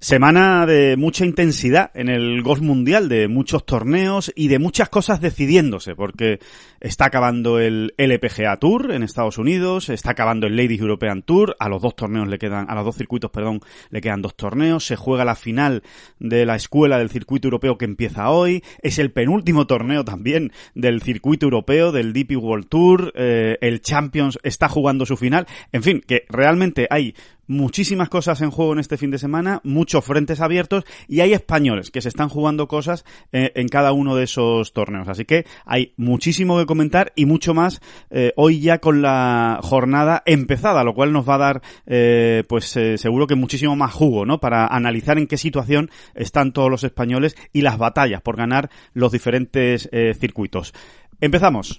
Semana de mucha intensidad en el golf mundial, de muchos torneos y de muchas cosas decidiéndose, porque está acabando el LPGA Tour en Estados Unidos, está acabando el Ladies European Tour, a los dos torneos le quedan, a los dos circuitos, perdón, le quedan dos torneos, se juega la final de la escuela del circuito europeo que empieza hoy, es el penúltimo torneo también del circuito europeo, del DP World Tour, eh, el Champions está jugando su final, en fin, que realmente hay muchísimas cosas en juego en este fin de semana, muchos frentes abiertos y hay españoles que se están jugando cosas eh, en cada uno de esos torneos. Así que hay muchísimo que comentar y mucho más eh, hoy ya con la jornada empezada, lo cual nos va a dar, eh, pues seguro que muchísimo más jugo, ¿no? Para analizar en qué situación están todos los españoles y las batallas por ganar los diferentes circuitos. Empezamos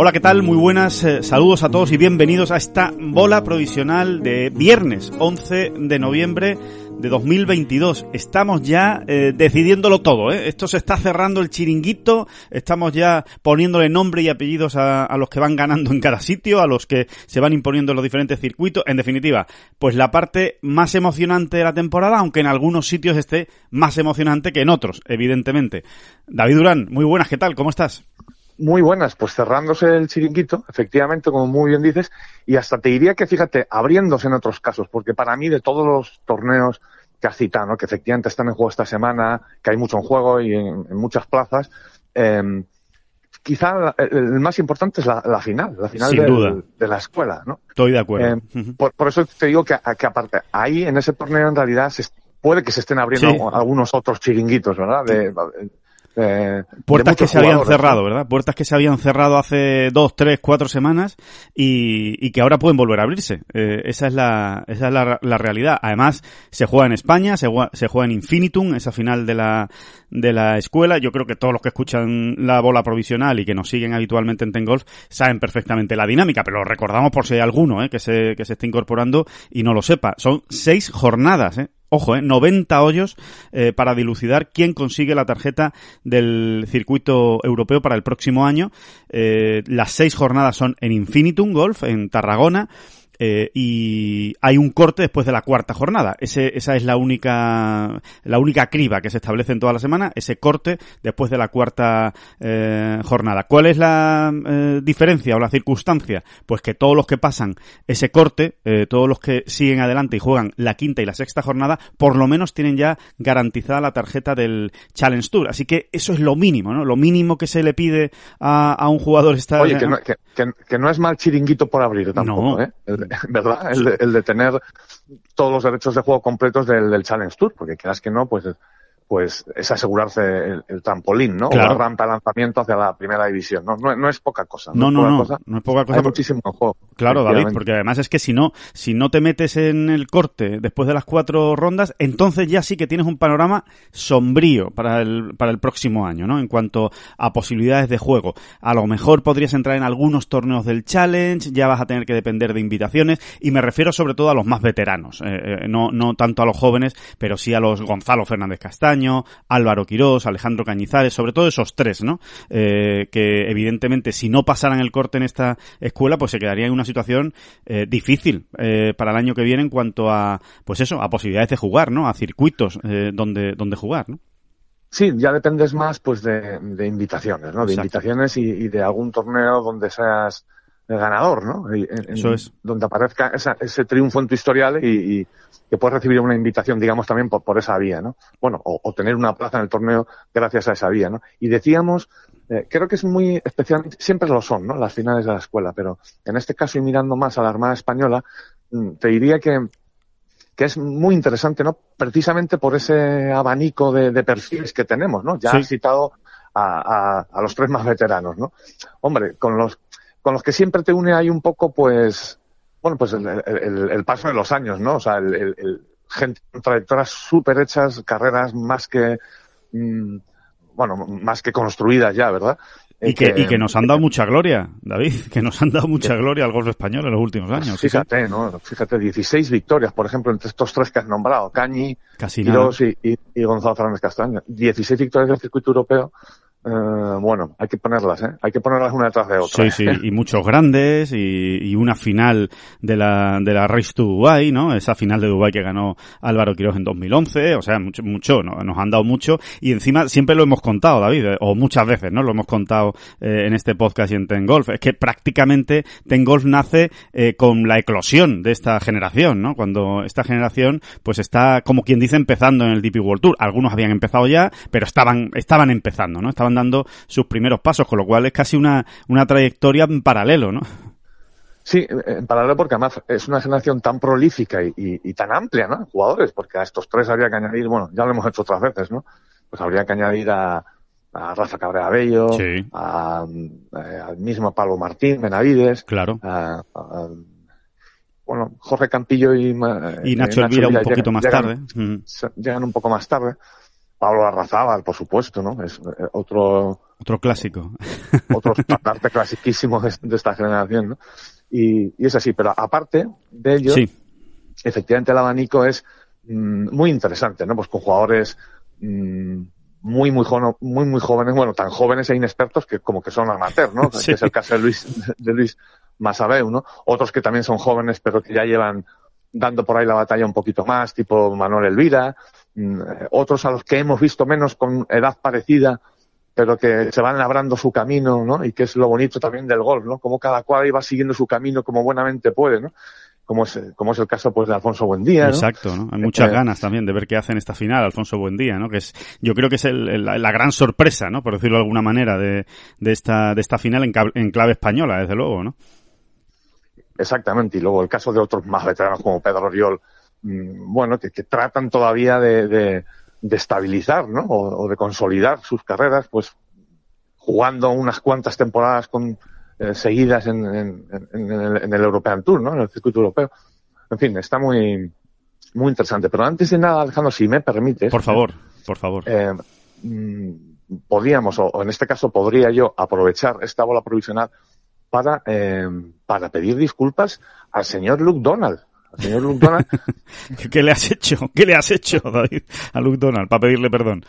Hola, ¿qué tal? Muy buenas, eh, saludos a todos y bienvenidos a esta bola provisional de viernes 11 de noviembre de 2022. Estamos ya eh, decidiéndolo todo, ¿eh? Esto se está cerrando el chiringuito, estamos ya poniéndole nombre y apellidos a, a, los que van ganando en cada sitio, a los que se van imponiendo en los diferentes circuitos. En definitiva, pues la parte más emocionante de la temporada, aunque en algunos sitios esté más emocionante que en otros, evidentemente. David Durán, muy buenas, ¿qué tal? ¿Cómo estás? Muy buenas, pues cerrándose el chiringuito, efectivamente, como muy bien dices, y hasta te diría que, fíjate, abriéndose en otros casos, porque para mí de todos los torneos que has citado, ¿no? que efectivamente están en juego esta semana, que hay mucho en juego y en, muchas plazas, eh, quizá el, más importante es la, final, la final de la escuela, ¿no? Estoy de acuerdo. Eh, por, eso te digo que, que, aparte, ahí en ese torneo en realidad se, puede que se estén abriendo algunos otros chiringuitos, ¿verdad? De, eh, Puertas que se habían cerrado, ¿verdad? Puertas que se habían cerrado hace dos, tres, cuatro semanas y, que ahora pueden volver a abrirse. Eh, esa es, la, esa es la, realidad. Además, se juega en España, se juega, se juega en Infinitum, esa final de la, de la escuela. Yo creo que todos los que escuchan la bola provisional y que nos siguen habitualmente en Tengolf saben perfectamente la dinámica, pero lo recordamos por si hay alguno ¿eh? que, se, que se esté incorporando y no lo sepa. Son seis jornadas, ¿eh? Ojo, eh, 90 hoyos eh, para dilucidar quién consigue la tarjeta del circuito europeo para el próximo año. Eh, las seis jornadas son en Infinitum Golf, en Tarragona. Eh, y hay un corte después de la cuarta jornada. Ese, esa es la única, la única criba que se establece en toda la semana, ese corte después de la cuarta eh, jornada. ¿Cuál es la eh, diferencia o la circunstancia? Pues que todos los que pasan ese corte, eh, todos los que siguen adelante y juegan la quinta y la sexta jornada, por lo menos tienen ya garantizada la tarjeta del Challenge Tour. Así que eso es lo mínimo, ¿no? Lo mínimo que se le pide a, a un jugador esta... Oye, que no, que, que, no es mal chiringuito por abrir tampoco, ¿eh? ¿verdad? El de, el de, tener todos los derechos de juego completos del, del Challenge Tour, porque quieras que no, pues pues es asegurarse el, trampolín, ¿no? O la rampa de lanzamiento hacia la primera división. No, no, es poca cosa. No, no, no, no, es poca cosa. Hay muchísimo juego. Claro, David, porque además es que si no, si no te metes en el corte después de las cuatro rondas, entonces ya sí que tienes un panorama sombrío para el, para el próximo año, ¿no? En cuanto a posibilidades de juego. A lo mejor podrías entrar en algunos torneos del Challenge, ya vas a tener que depender de invitaciones, y me refiero sobre todo a los más veteranos, eh, eh, no, no tanto a los jóvenes, pero sí a los Gonzalo Fernández Castaño, Álvaro Quirós, Alejandro Cañizares, sobre todo esos tres, ¿no? Eh, que evidentemente si no pasaran el corte en esta escuela, pues se quedaría en una situación eh, difícil eh, para el año que viene en cuanto a, pues eso, a posibilidades de jugar, ¿no? A circuitos donde, donde jugar, ¿no? Sí, ya dependes más pues de, invitaciones, ¿no? De invitaciones y, de algún torneo donde seas ganador, ¿no? Eso es. Donde aparezca ese triunfo en tu historial y, que puedes recibir una invitación, digamos, también por, por esa vía, ¿no? Bueno, o, tener una plaza en el torneo gracias a esa vía, ¿no? Y decíamos, eh, creo que es muy especial, siempre lo son, ¿no? Las finales de la escuela, pero en este caso y mirando más a la Armada Española, mm, te diría que que es muy interesante, ¿no? Precisamente por ese abanico de, perfiles que tenemos, ¿no? Ya has citado a, a, los tres más veteranos, ¿no? Hombre, con los, con los que siempre te une hay un poco, pues, bueno, pues el, el, paso de los años, ¿no? O sea, el, gente con trayectorias súper hechas, carreras más que, mm, bueno, más que construidas ya, ¿verdad? Y que, y que nos han dado mucha gloria, David, que nos han dado mucha gloria al golf español en los últimos años. Fíjate, ¿no? Fíjate, 16 victorias, por ejemplo, entre estos tres que has nombrado, Cañi, Quirós y, y, y, Gonzalo Fernández Castaño. 16 victorias del circuito europeo eh, bueno, hay que ponerlas, ¿eh? Hay que ponerlas una detrás de otra. Sí, sí, y muchos grandes y, una final de la, de la Race to Dubai, ¿no? Esa final de Dubai que ganó Álvaro Quiroz en 2011, o sea, mucho, mucho, ¿no? nos han dado mucho y encima siempre lo hemos contado, David, eh, o muchas veces, ¿no? Lo hemos contado eh, en este podcast y en Ten Golf. Es que prácticamente Ten Golf nace con la eclosión de esta generación, ¿no? Cuando esta generación, pues está, como quien dice, empezando en el DP World Tour. Algunos habían empezado ya, pero estaban, estaban empezando, ¿no? Estaban dando sus primeros pasos, con lo cual es casi una, una trayectoria en paralelo, ¿no? Sí, en paralelo porque además es una generación tan prolífica y, tan amplia, ¿no? Jugadores, porque a estos tres habría que añadir, bueno, ya lo hemos hecho otras veces, ¿no? Pues habría que añadir a, a Rafa Cabrera Bello, a, al mismo Pablo Martín Benavides, claro. bueno, Jorge Campillo y, y Nacho, Elvira un poquito más tarde. Llegan un poco más tarde. Pablo Arrazábal, por supuesto, ¿no? Es eh, otro... Otro clásico. Otro estandarte clasiquísimo de, esta generación, ¿no? Y, es así, pero aparte de ello, efectivamente el abanico es mm, muy interesante, ¿no? Pues con jugadores mm, muy, muy, muy, muy jóvenes, bueno, tan jóvenes e inexpertos que como que son amateurs, ¿no? Que es el caso de Luis, de Luis Masabeu, ¿no? Otros que también son jóvenes pero que ya llevan dando por ahí la batalla un poquito más, tipo Manuel Elvira, otros a los que hemos visto menos con edad parecida, pero que se van labrando su camino, ¿no? Y que es lo bonito también del golf, ¿no? Como cada cual iba siguiendo su camino como buenamente puede, ¿no? Como es, como es el caso pues de Alfonso Buendía. ¿no? Exacto, ¿no? Hay muchas eh, ganas también de ver qué hace en esta final Alfonso Buendía, ¿no? Que es, yo creo que es la, gran sorpresa, ¿no? Por decirlo de alguna manera, de, de esta, de esta final en, en clave española, desde luego, ¿no? Exactamente, y luego el caso de otros más veteranos como Pedro Oriol, Mm, bueno, que, tratan todavía de, de, estabilizar, ¿no? O, de consolidar sus carreras, pues jugando unas cuantas temporadas con, eh, seguidas en, el, European Tour, ¿no? En el circuito europeo. En fin, está muy, muy interesante. Pero antes de nada, Alejandro, si me permites. Por favor, por favor. Eh, mm, podríamos, o, en este caso podría yo aprovechar esta bola provisional para, eh, para pedir disculpas al señor Luke Donald señor Luke Donald. ¿Qué le has hecho? ¿Qué le has hecho, David, a Luke Donald para pedirle perdón?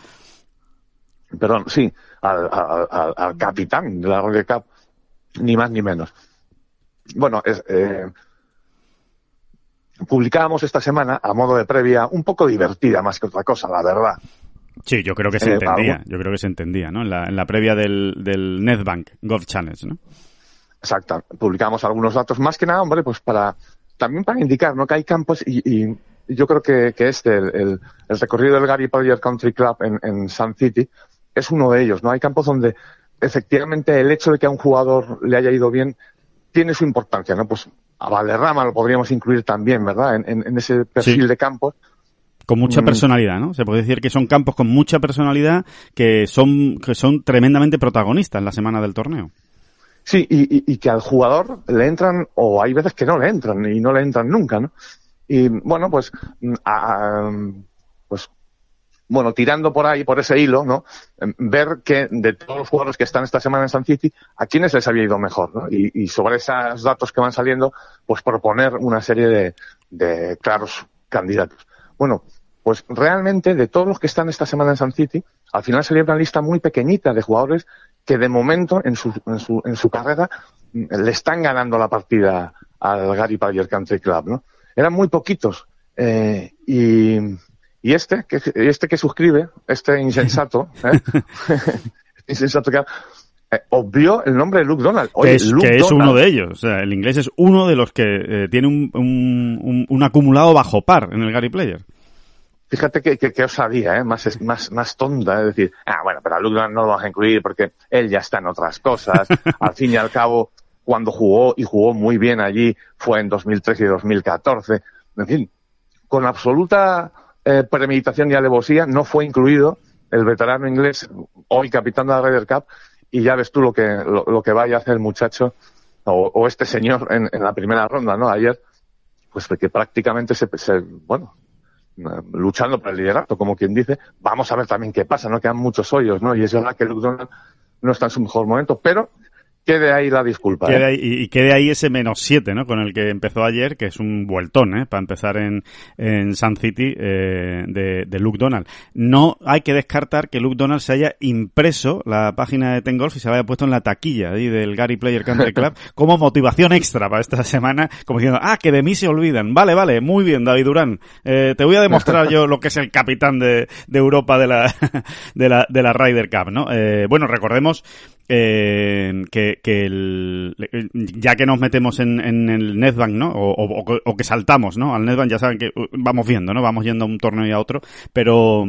Perdón, sí, al, al, capitán de la Rocket Cup, ni más ni menos. Bueno, es, eh, publicábamos esta semana, a modo de previa, un poco divertida más que otra cosa, la verdad. Sí, yo creo que se eh, entendía, yo creo que se entendía, ¿no? En la, en la previa del, del NetBank Golf Challenge, ¿no? Exacto, publicamos algunos datos, más que nada, hombre, pues para también para indicar ¿no? que hay campos y, yo creo que, este, el, recorrido del Gary Player Country Club en, Sun City, es uno de ellos. ¿no? Hay campos donde efectivamente el hecho de que a un jugador le haya ido bien tiene su importancia. ¿no? Pues a Valderrama lo podríamos incluir también, ¿verdad? En, ese perfil de campos. Con mucha mm. personalidad, ¿no? Se puede decir que son campos con mucha personalidad que son, que son tremendamente protagonistas en la semana del torneo. Sí, y, que al jugador le entran, o hay veces que no le entran, y no le entran nunca, ¿no? Y bueno, pues, mm, pues, bueno, tirando por ahí, por ese hilo, ¿no? Em, ver que de todos los jugadores que están esta semana en San City, a quiénes les había ido mejor, ¿no? Y, sobre esos datos que van saliendo, pues proponer una serie de, de claros candidatos. Bueno, pues realmente de todos los que están esta semana en San City, al final sería una lista muy pequeñita de jugadores que de momento en su, en su, en su carrera mm, le están ganando la partida al Gary Player Country Club, ¿no? Eran muy poquitos. Eh, y, y este, que, este que suscribe, este insensato, ¿eh? insensato que eh, obvió el nombre de Luke Donald. que es, que es uno de ellos. O sea, el inglés es uno de los que eh, tiene un, un, un, acumulado bajo par en el Gary Player. Fíjate que, que, que osadía, ¿eh? más, más, más tonta, es decir, ah, bueno, pero a Luke no lo vas a incluir porque él ya está en otras cosas. al fin y al cabo, cuando jugó y jugó muy bien allí fue en 2013 y 2014. En fin, con absoluta eh, premeditación y alevosía, no fue incluido el veterano inglés, hoy capitán de la Ryder Cup, y ya ves tú lo que, lo, que vaya a hacer el muchacho o, este señor en, la primera ronda, ¿no? Ayer, pues que prácticamente se, se, bueno, luchando por el liderato, como quien dice, vamos a ver también qué pasa, ¿no? Quedan muchos hoyos, ¿no? Y es verdad que Luke Donald no está en su mejor momento, pero quede ahí la disculpa. Quede ¿eh? ahí, y, quede ahí ese menos 7, ¿no? Con el que empezó ayer, que es un vueltón, ¿eh? Para empezar en, en Sun City eh, de, de, Luke Donald. No hay que descartar que Luke Donald se haya impreso la página de Ten Golf y se haya puesto en la taquilla ahí del Gary Player Country Club como motivación extra para esta semana, como diciendo, ah, que de mí se olvidan. Vale, vale, muy bien, David Durán. Eh, te voy a demostrar yo lo que es el capitán de, de Europa de la, de la, de la Ryder Cup, ¿no? Eh, bueno, recordemos eh, que, que el, ya que nos metemos en, en el Netbank, ¿no? O, o, o, que saltamos, ¿no? Al Netbank ya saben que uh, vamos viendo, ¿no? Vamos yendo a un torneo y a otro, pero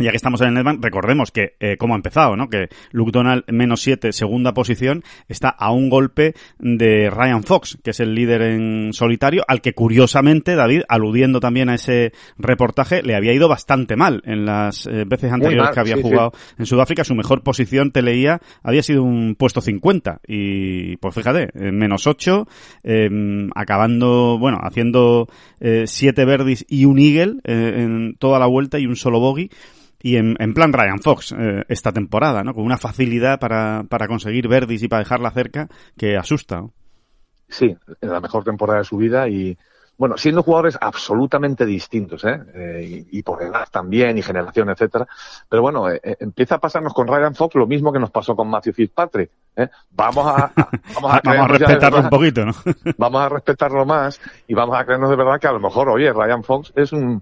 ya que estamos en el Netbank, recordemos que, eh, cómo ha empezado, ¿no? Que Luke Donald, menos 7, segunda posición, está a un golpe de Ryan Fox, que es el líder en solitario, al que curiosamente, David, aludiendo también a ese reportaje, le había ido bastante mal en las eh, veces anteriores que había jugado en Sudáfrica. Su mejor posición, te leía, había sido un puesto 50. Y, pues fíjate, menos 8, em, acabando, bueno, haciendo 7 eh, verdis y un eagle en toda la vuelta y un solo bogey y en, en, plan Ryan Fox eh, esta temporada, ¿no? Con una facilidad para, para conseguir verdis y para dejarla cerca que asusta. Sí, en la mejor temporada de su vida y, bueno, siendo jugadores absolutamente distintos, ¿eh? eh y, por edad también y generación, etcétera. Pero bueno, eh, empieza a pasarnos con Ryan Fox lo mismo que nos pasó con Matthew Fitzpatrick. Vamos a, vamos a, vamos a respetarlo un poquito, ¿no? vamos a respetarlo más y vamos a creernos de verdad que a lo mejor, oye, Ryan Fox es un eh,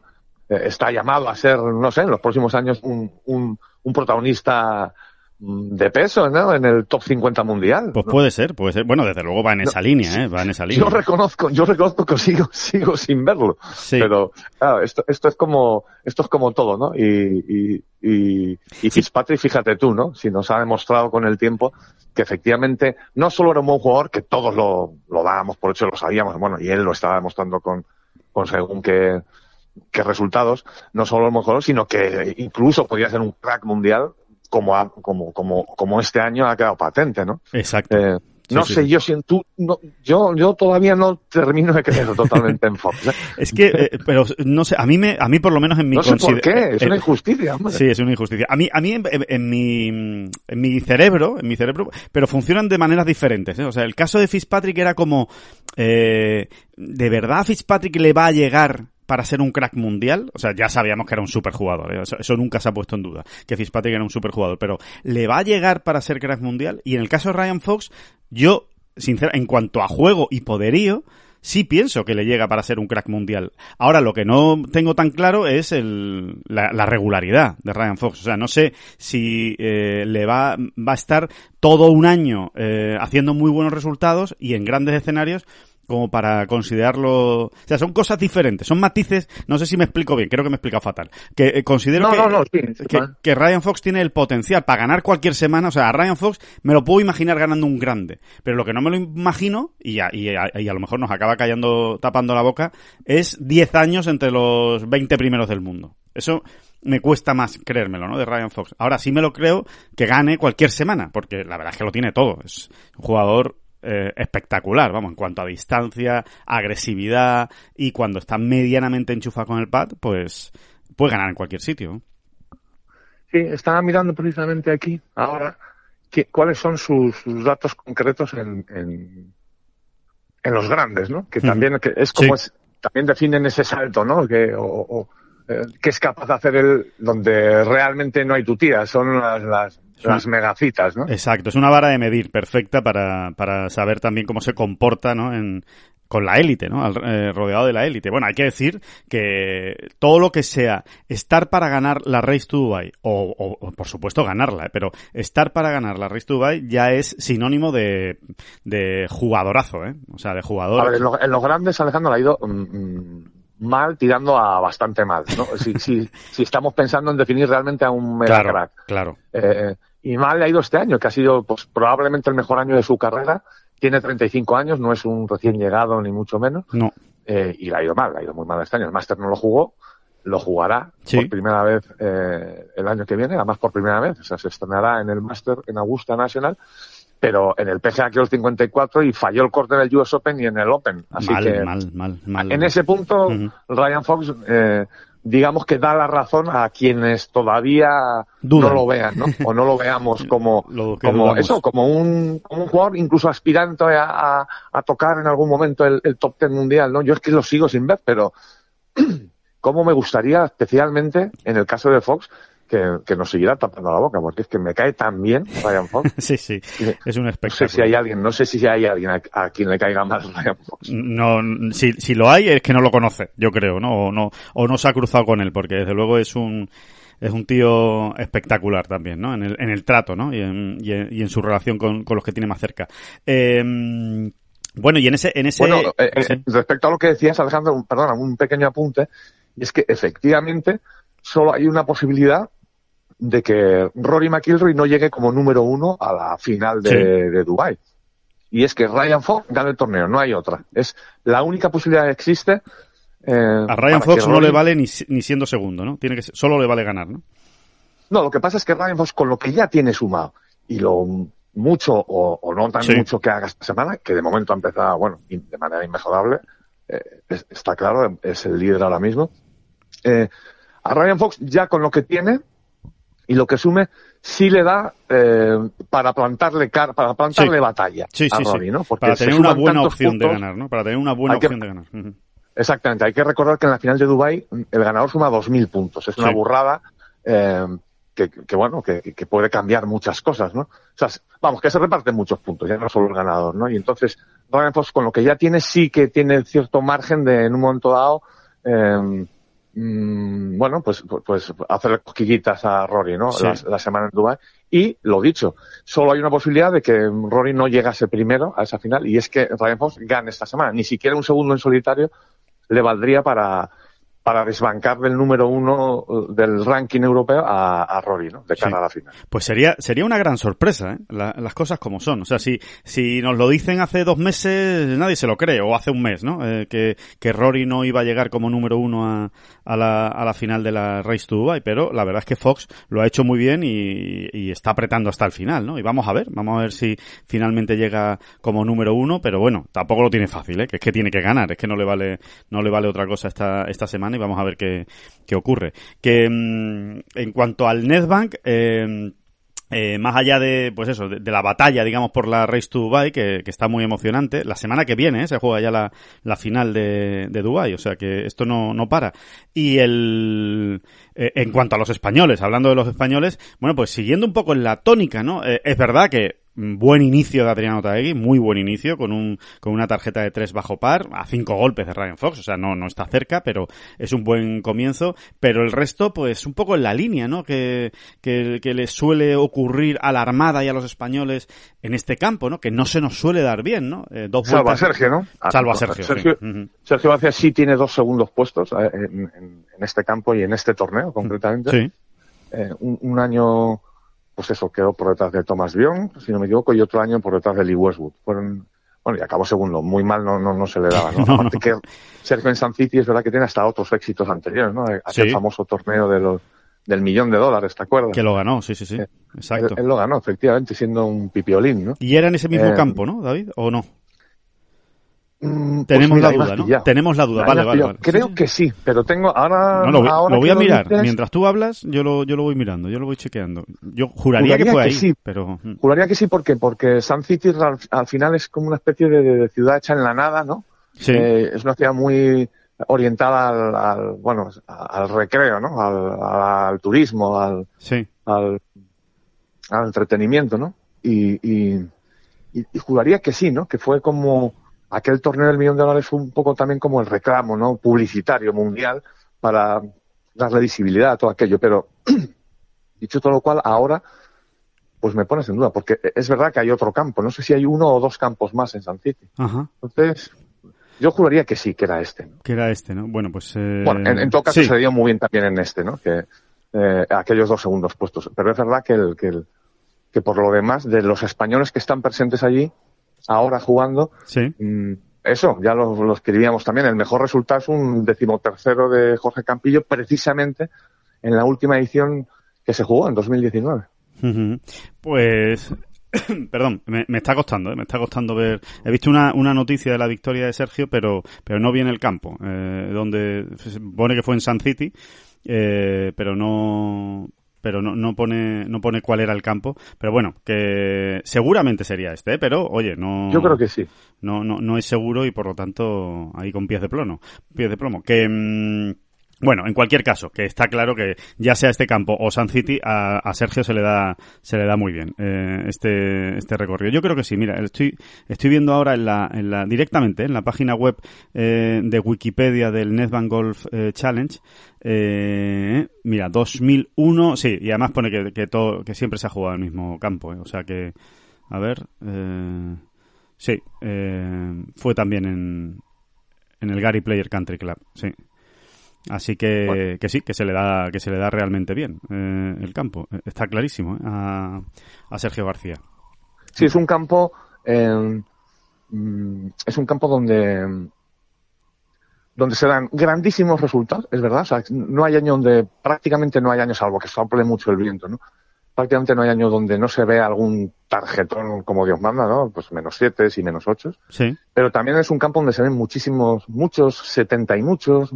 está llamado a ser, no sé, en los próximos años un, un, un protagonista mm, de peso, ¿no? En el top 50 mundial. Pues puede ser, puede ser. Bueno, desde luego va en esa línea, ¿eh? Va en esa línea. Yo reconozco, yo reconozco que sigo, sigo sin verlo. Sí. Pero, claro, esto, esto es como, esto es como todo, ¿no? Y, y, y, y Fitzpatrick, fíjate tú, ¿no? Si nos ha demostrado con el tiempo que efectivamente no solo era un buen jugador, que todos lo, lo dábamos por hecho, lo sabíamos, bueno, y él lo estaba demostrando con, con según que, que resultados, no solo el mejor, sino que incluso podría ser un crack mundial como, como, como, como este año ha quedado patente, ¿no? Exacto. Eh, no sé, yo siento, no, yo, yo todavía no termino de creer totalmente en Fox. ¿eh? Es que, eh, pero no sé, a mí me, a mí por lo menos en mi No sé por qué, es una injusticia. Hombre. Sí, es una injusticia. A mí, a mí en, mi, en mi cerebro, en mi cerebro, pero funcionan de maneras diferentes. O sea, el caso de Fitzpatrick era como, ¿de verdad a Fitzpatrick le va a llegar para ser un crack mundial. O sea, ya sabíamos que era un superjugador. ¿eh? Eso, nunca se ha puesto en duda. Que Fitzpatrick era un superjugador. Pero ¿le va a llegar para ser crack mundial? Y en el caso de Ryan Fox, yo, sinceramente, en cuanto a juego y poderío, sí pienso que le llega para ser un crack mundial. Ahora, lo que no tengo tan claro es el, la, regularidad de Ryan Fox. O sea, no sé si eh, le va, va a estar todo un año eh, haciendo muy buenos resultados y en grandes escenarios como para considerarlo, o sea, son cosas diferentes, son matices, no sé si me explico bien, creo que me he explicado fatal, que eh, considero que, que, Ryan Fox tiene el potencial para ganar cualquier semana, o sea, a Ryan Fox me lo puedo imaginar ganando un grande, pero lo que no me lo imagino, y a, y a, y a lo mejor nos acaba callando, tapando la boca, es 10 años entre los 20 primeros del mundo. Eso me cuesta más creérmelo, ¿no? De Ryan Fox. Ahora sí me lo creo que gane cualquier semana, porque la verdad es que lo tiene todo. Es un jugador eh, espectacular, vamos, en cuanto a distancia, agresividad y cuando está medianamente enchufado con el pad, pues puede ganar en cualquier sitio. Sí, estaba mirando precisamente aquí ahora que, cuáles son sus, datos concretos en, en, los grandes, ¿no? Que también que es como es, también definen ese salto, ¿no? Que, o, eh, que es capaz de hacer el donde realmente no hay tutía, son las, las las megacitas, ¿no? Exacto, es una vara de medir perfecta para, para saber también cómo se comporta, ¿no? En, con la élite, ¿no? Eh, rodeado de la élite. Bueno, hay que decir que todo lo que sea estar para ganar la Race to Dubai, o, o, por supuesto ganarla, ¿eh? pero estar para ganar la Race to Dubai ya es sinónimo de, de jugadorazo, ¿eh? O sea, de jugador. A ver, en, los grandes, Alejandro, ha ido mm, mm, mal tirando a bastante mal, ¿no? si, si, si, estamos pensando en definir realmente a un mega claro, crack. Claro. Eh, y mal le ha ido este año, que ha sido pues, probablemente el mejor año de su carrera. Tiene 35 años, no es un recién llegado ni mucho menos. No. eh, y le ha ido mal, le ha ido muy mal este año. El Master no lo jugó, lo jugará por primera vez eh, el año que viene, además por primera vez, o sea, se estrenará en el Master en Augusta National, pero en el PGA quedó el 54 y falló el corte en el US Open y en el Open. Así mal, que mal, mal, mal. en ese punto Ryan Fox eh, digamos que da la razón a quienes todavía no lo vean, ¿no? O no lo veamos como, como eso, como un, como un jugador incluso aspirante a, a, tocar en algún momento el, el, top ten mundial, ¿no? Yo es que lo sigo sin ver, pero cómo me gustaría, especialmente en el caso de Fox, que, que, nos siguiera tapando la boca, porque es que me cae tan bien Ryan Fox. sí, sí, es un espectáculo. No sé si hay alguien, no sé si hay alguien a, quien le caiga más Ryan Fox. No, si, si lo hay es que no lo conoce, yo creo, ¿no? O no, o no se ha cruzado con él, porque desde luego es un, es un tío espectacular también, ¿no? En el, en el trato, ¿no? Y en, y en, su relación con, con, los que tiene más cerca. Eh, bueno, y en ese, en ese. Bueno, eh, eh, respecto a lo que decías, Alejandro, perdona, un pequeño apunte, y es que efectivamente solo hay una posibilidad de que Rory McIlroy no llegue como número uno a la final de, de Dubai. Y es que Ryan Fox gane el torneo, no hay otra. Es la única posibilidad que existe. Eh, a Ryan Fox no le vale ni, ni, siendo segundo, ¿no? Tiene que solo le vale ganar, ¿no? No, lo que pasa es que Ryan Fox con lo que ya tiene sumado y lo mucho o, no tan mucho que haga esta semana, que de momento ha empezado, bueno, de manera inmejorable, eh, está claro, es el líder ahora mismo. Eh, a Ryan Fox ya con lo que tiene, y lo que sume sí le da eh, para plantarle car para plantarle batalla a Rory, ¿no? Porque para tener una buena opción de ganar, ¿no? Para tener una buena opción de ganar. Exactamente. Hay que recordar que en la final de Dubai el ganador suma 2.000 puntos. Es una burrada eh, que, que, bueno, que, que, puede cambiar muchas cosas, ¿no? O sea, vamos, que se reparten muchos puntos, ya no solo el ganador, ¿no? Y entonces Ryan Fox con lo que ya tiene sí que tiene cierto margen de en un momento dado eh, Mm, bueno, pues, pues, pues hacer cosquillitas a Rory, ¿no? La, semana en Dubai. Y lo dicho, solo hay una posibilidad de que Rory no llegase primero a esa final y es que Ryan Fox gane esta semana. Ni siquiera un segundo en solitario le valdría para, para desbancar del número uno uh, del ranking europeo a, a Rory, ¿no? De cara a la final. Pues sería, sería una gran sorpresa, ¿eh? las cosas como son. O sea, si, si nos lo dicen hace dos meses, nadie se lo cree, o hace un mes, ¿no? Eh, que, que Rory no iba a llegar como número uno a, a, la, a la final de la Race to Dubai, pero la verdad es que Fox lo ha hecho muy bien y, y está apretando hasta el final, ¿no? Y vamos a ver, vamos a ver si finalmente llega como número uno, pero bueno, tampoco lo tiene fácil, ¿eh? Que es que tiene que ganar, es que no le vale, no le vale otra cosa esta, esta semana vamos a ver qué, qué ocurre. Que mm, en cuanto al Netbank, eh, eh, más allá de, pues eso, de, la batalla, digamos, por la Race to Dubai, que, está muy emocionante, la semana que viene eh, se juega ya la, la final de, de Dubai, o sea que esto no, no para. Y el, en cuanto a los españoles, hablando de los españoles, bueno, pues siguiendo un poco en la tónica, ¿no? es verdad que buen inicio de Adriano Taegui, muy buen inicio, con un, con una tarjeta de tres bajo par, a cinco golpes de Ryan Fox, o sea, no, no está cerca, pero es un buen comienzo, pero el resto, pues, un poco en la línea, ¿no? Que, que, que le suele ocurrir a la Armada y a los españoles en este campo, ¿no? Que no se nos suele dar bien, ¿no? Eh, dos Salvo a Sergio, ¿no? Salvo a Sergio. Sergio, sí. Sergio sí tiene dos segundos puestos eh, en, en, en, este campo y en este torneo, concretamente. Sí. Eh, un, un año pues eso, quedó por detrás de Thomas Bion, si no me equivoco, y otro año por detrás de Lee Westwood. Fueron, bueno, y acabó segundo, muy mal no, no, no se le daba, ¿no? no Aparte que Sergio en San City es verdad que tiene hasta otros éxitos anteriores, ¿no? Aquel sí. famoso torneo de los, del millón de dólares, ¿te acuerdas? Que lo ganó, sí, sí, sí. Eh, Exacto. Él, él, lo ganó, efectivamente, siendo un pipiolín, ¿no? Y era en ese mismo eh, campo, ¿no, David? ¿O no? Mm, Tenemos pues mira, la duda, ¿no? Tenemos la duda, vale, vale, vale, Creo sí, que sí, pero tengo ahora. No, lo, voy, ahora lo voy a mirar. Dices, Mientras tú hablas, yo lo, yo lo voy mirando, yo lo voy chequeando. Yo juraría, juraría que fue que ahí, sí, pero. Juraría que sí, porque porque Sun City al, al final es como una especie de, de, ciudad hecha en la nada, ¿no? Sí. Eh, es una ciudad muy orientada al, al bueno, al recreo, ¿no? Al, al turismo, al, sí. al, al entretenimiento, ¿no? Y, y, y, y juraría que sí, ¿no? Que fue como aquel torneo del millón de dólares fue un poco también como el reclamo no publicitario mundial para darle visibilidad a todo aquello. Pero dicho todo lo cual ahora pues me pones en duda porque es verdad que hay otro campo. No sé si hay uno o dos campos más en San City. Ajá. entonces yo juraría que sí que era este. Que era este no bueno pues eh... bueno en, en, todo caso sí. se dio muy bien también en este no que eh, aquellos dos segundos puestos. Pero es verdad que el que el que por lo demás de los españoles que están presentes allí ahora jugando, sí. mmm, eso, ya lo, escribíamos también. El mejor resultado es un decimotercero de Jorge Campillo, precisamente en la última edición que se jugó en 2019. Pues Perdón, me, está costando, ¿eh? me está costando ver. He visto una, una noticia de la victoria de Sergio, pero, pero no vi en el campo, eh, donde se pone que fue en Sun City, eh, pero no, pero no, no pone no pone cuál era el campo. Pero bueno que seguramente sería este ¿eh? pero oye no yo creo que sí. no no no es seguro y por lo tanto ahí con pies de plomo pies de plomo. Que mm, bueno, en cualquier caso, que está claro que ya sea este campo o San City, a, Sergio se le da se le da muy bien eh, este este recorrido. Yo creo que sí. Mira, estoy estoy viendo ahora en la, en la directamente en la página web eh, de Wikipedia del Netbank Golf eh, Challenge. mira, 2001, sí, y además pone que, que todo que siempre se ha jugado en el mismo campo. O sea que, a ver, sí, fue también en en el Gary Player Country Club, sí. Así que, que sí, que se le da, que se le da realmente bien eh, el campo. Está clarísimo eh, a, a, Sergio García. Sí, es un campo, eh, mm, es un campo donde donde se dan grandísimos resultados, es verdad. O sea, no hay año donde prácticamente no hay años, salvo que sople mucho el viento, ¿no? Prácticamente no hay año donde no se ve algún tarjetón como Dios manda, ¿no? Pues menos siete y menos ocho. Sí. Pero también es un campo donde se ven muchísimos, muchos setenta y muchos,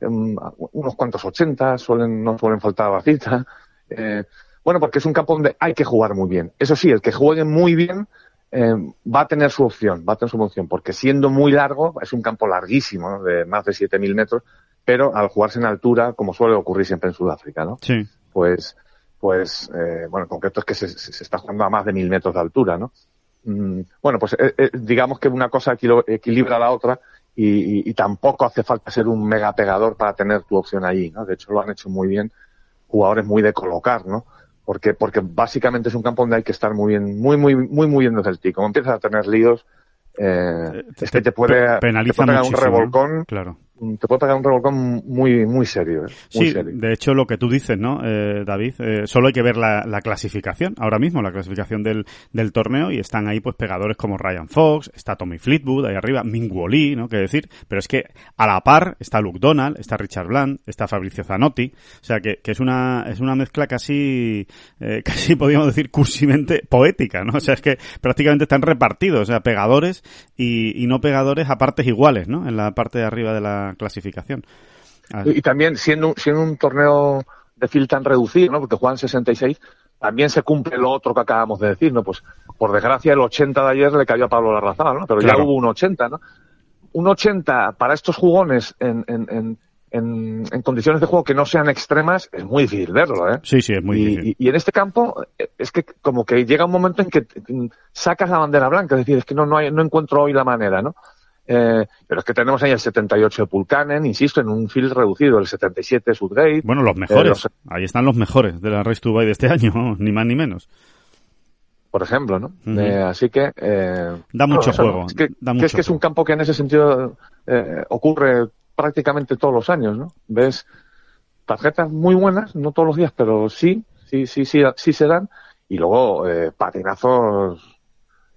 unos cuantos ochenta, suelen, no suelen faltar la cita. Eh, bueno, porque es un campo donde hay que jugar muy bien. Eso sí, el que juegue muy bien eh, va a tener su opción, va a tener su opción, porque siendo muy largo, es un campo larguísimo, de más de 7.000 metros, pero al jugarse en altura, como suele ocurrir siempre en Sudáfrica, ¿no? Sí. Pues, pues, eh, bueno, en concreto es que se, está jugando a más de 1.000 metros de altura, ¿no? Mm, bueno, pues digamos que una cosa equilibra a la otra y, y, tampoco hace falta ser un mega pegador para tener tu opción allí, ¿no? De hecho lo han hecho muy bien jugadores muy de colocar, ¿no? Porque, porque básicamente es un campo donde hay que estar muy bien, muy, muy, muy, muy bien desde el tee. Como empiezas a tener líos, eh, eh es que te puede, penaliza un revolcón. Claro te puede pegar un revolcón muy muy serio. ¿eh? sí, de hecho lo que tú dices, ¿no, eh, David? Eh, solo hay que ver la, clasificación, ahora mismo la clasificación del, del torneo y están ahí pues pegadores como Ryan Fox, está Tommy Fleetwood ahí arriba, Mingwu Lee, ¿no? Que decir, pero es que a la par está Luke Donald, está Richard Bland, está Fabrizio Zanotti, o sea que, que es una es una mezcla casi eh, casi podríamos decir cursimente poética, ¿no? O sea es que prácticamente están repartidos, o sea pegadores y, y no pegadores a partes iguales, ¿no? En la parte de arriba de la clasificación. Y también siendo, siendo un torneo de fil tan reducido, ¿no? Porque juegan 66, también se cumple lo otro que acabamos de decir, ¿no? Pues por desgracia el 80 de ayer le cayó a Pablo Larrazal, ¿no? Pero ya hubo un 80, ¿no? Un 80 para estos jugones en, en, en, en, condiciones de juego que no sean extremas es muy difícil verlo, ¿eh? Sí, sí, es muy y, difícil. Y, en este campo es que como que llega un momento en que sacas la bandera blanca, es decir, es que no, no, hay, no encuentro hoy la manera, ¿no? Eh, pero es que tenemos ahí el 78 de Pulcanen, insisto, en un field reducido, el 77 de Sudgate. Bueno, los mejores. Eh, ahí están los mejores de la Race to Dubai de este año, ni más ni menos. Por ejemplo, ¿no? eh, así que... Eh, da mucho juego. Es que, da mucho es, que es un campo que en ese sentido eh, ocurre prácticamente todos los años, ¿no? Ves tarjetas muy buenas, no todos los días, pero sí, sí, sí, sí, sí se dan. Y luego eh, patinazos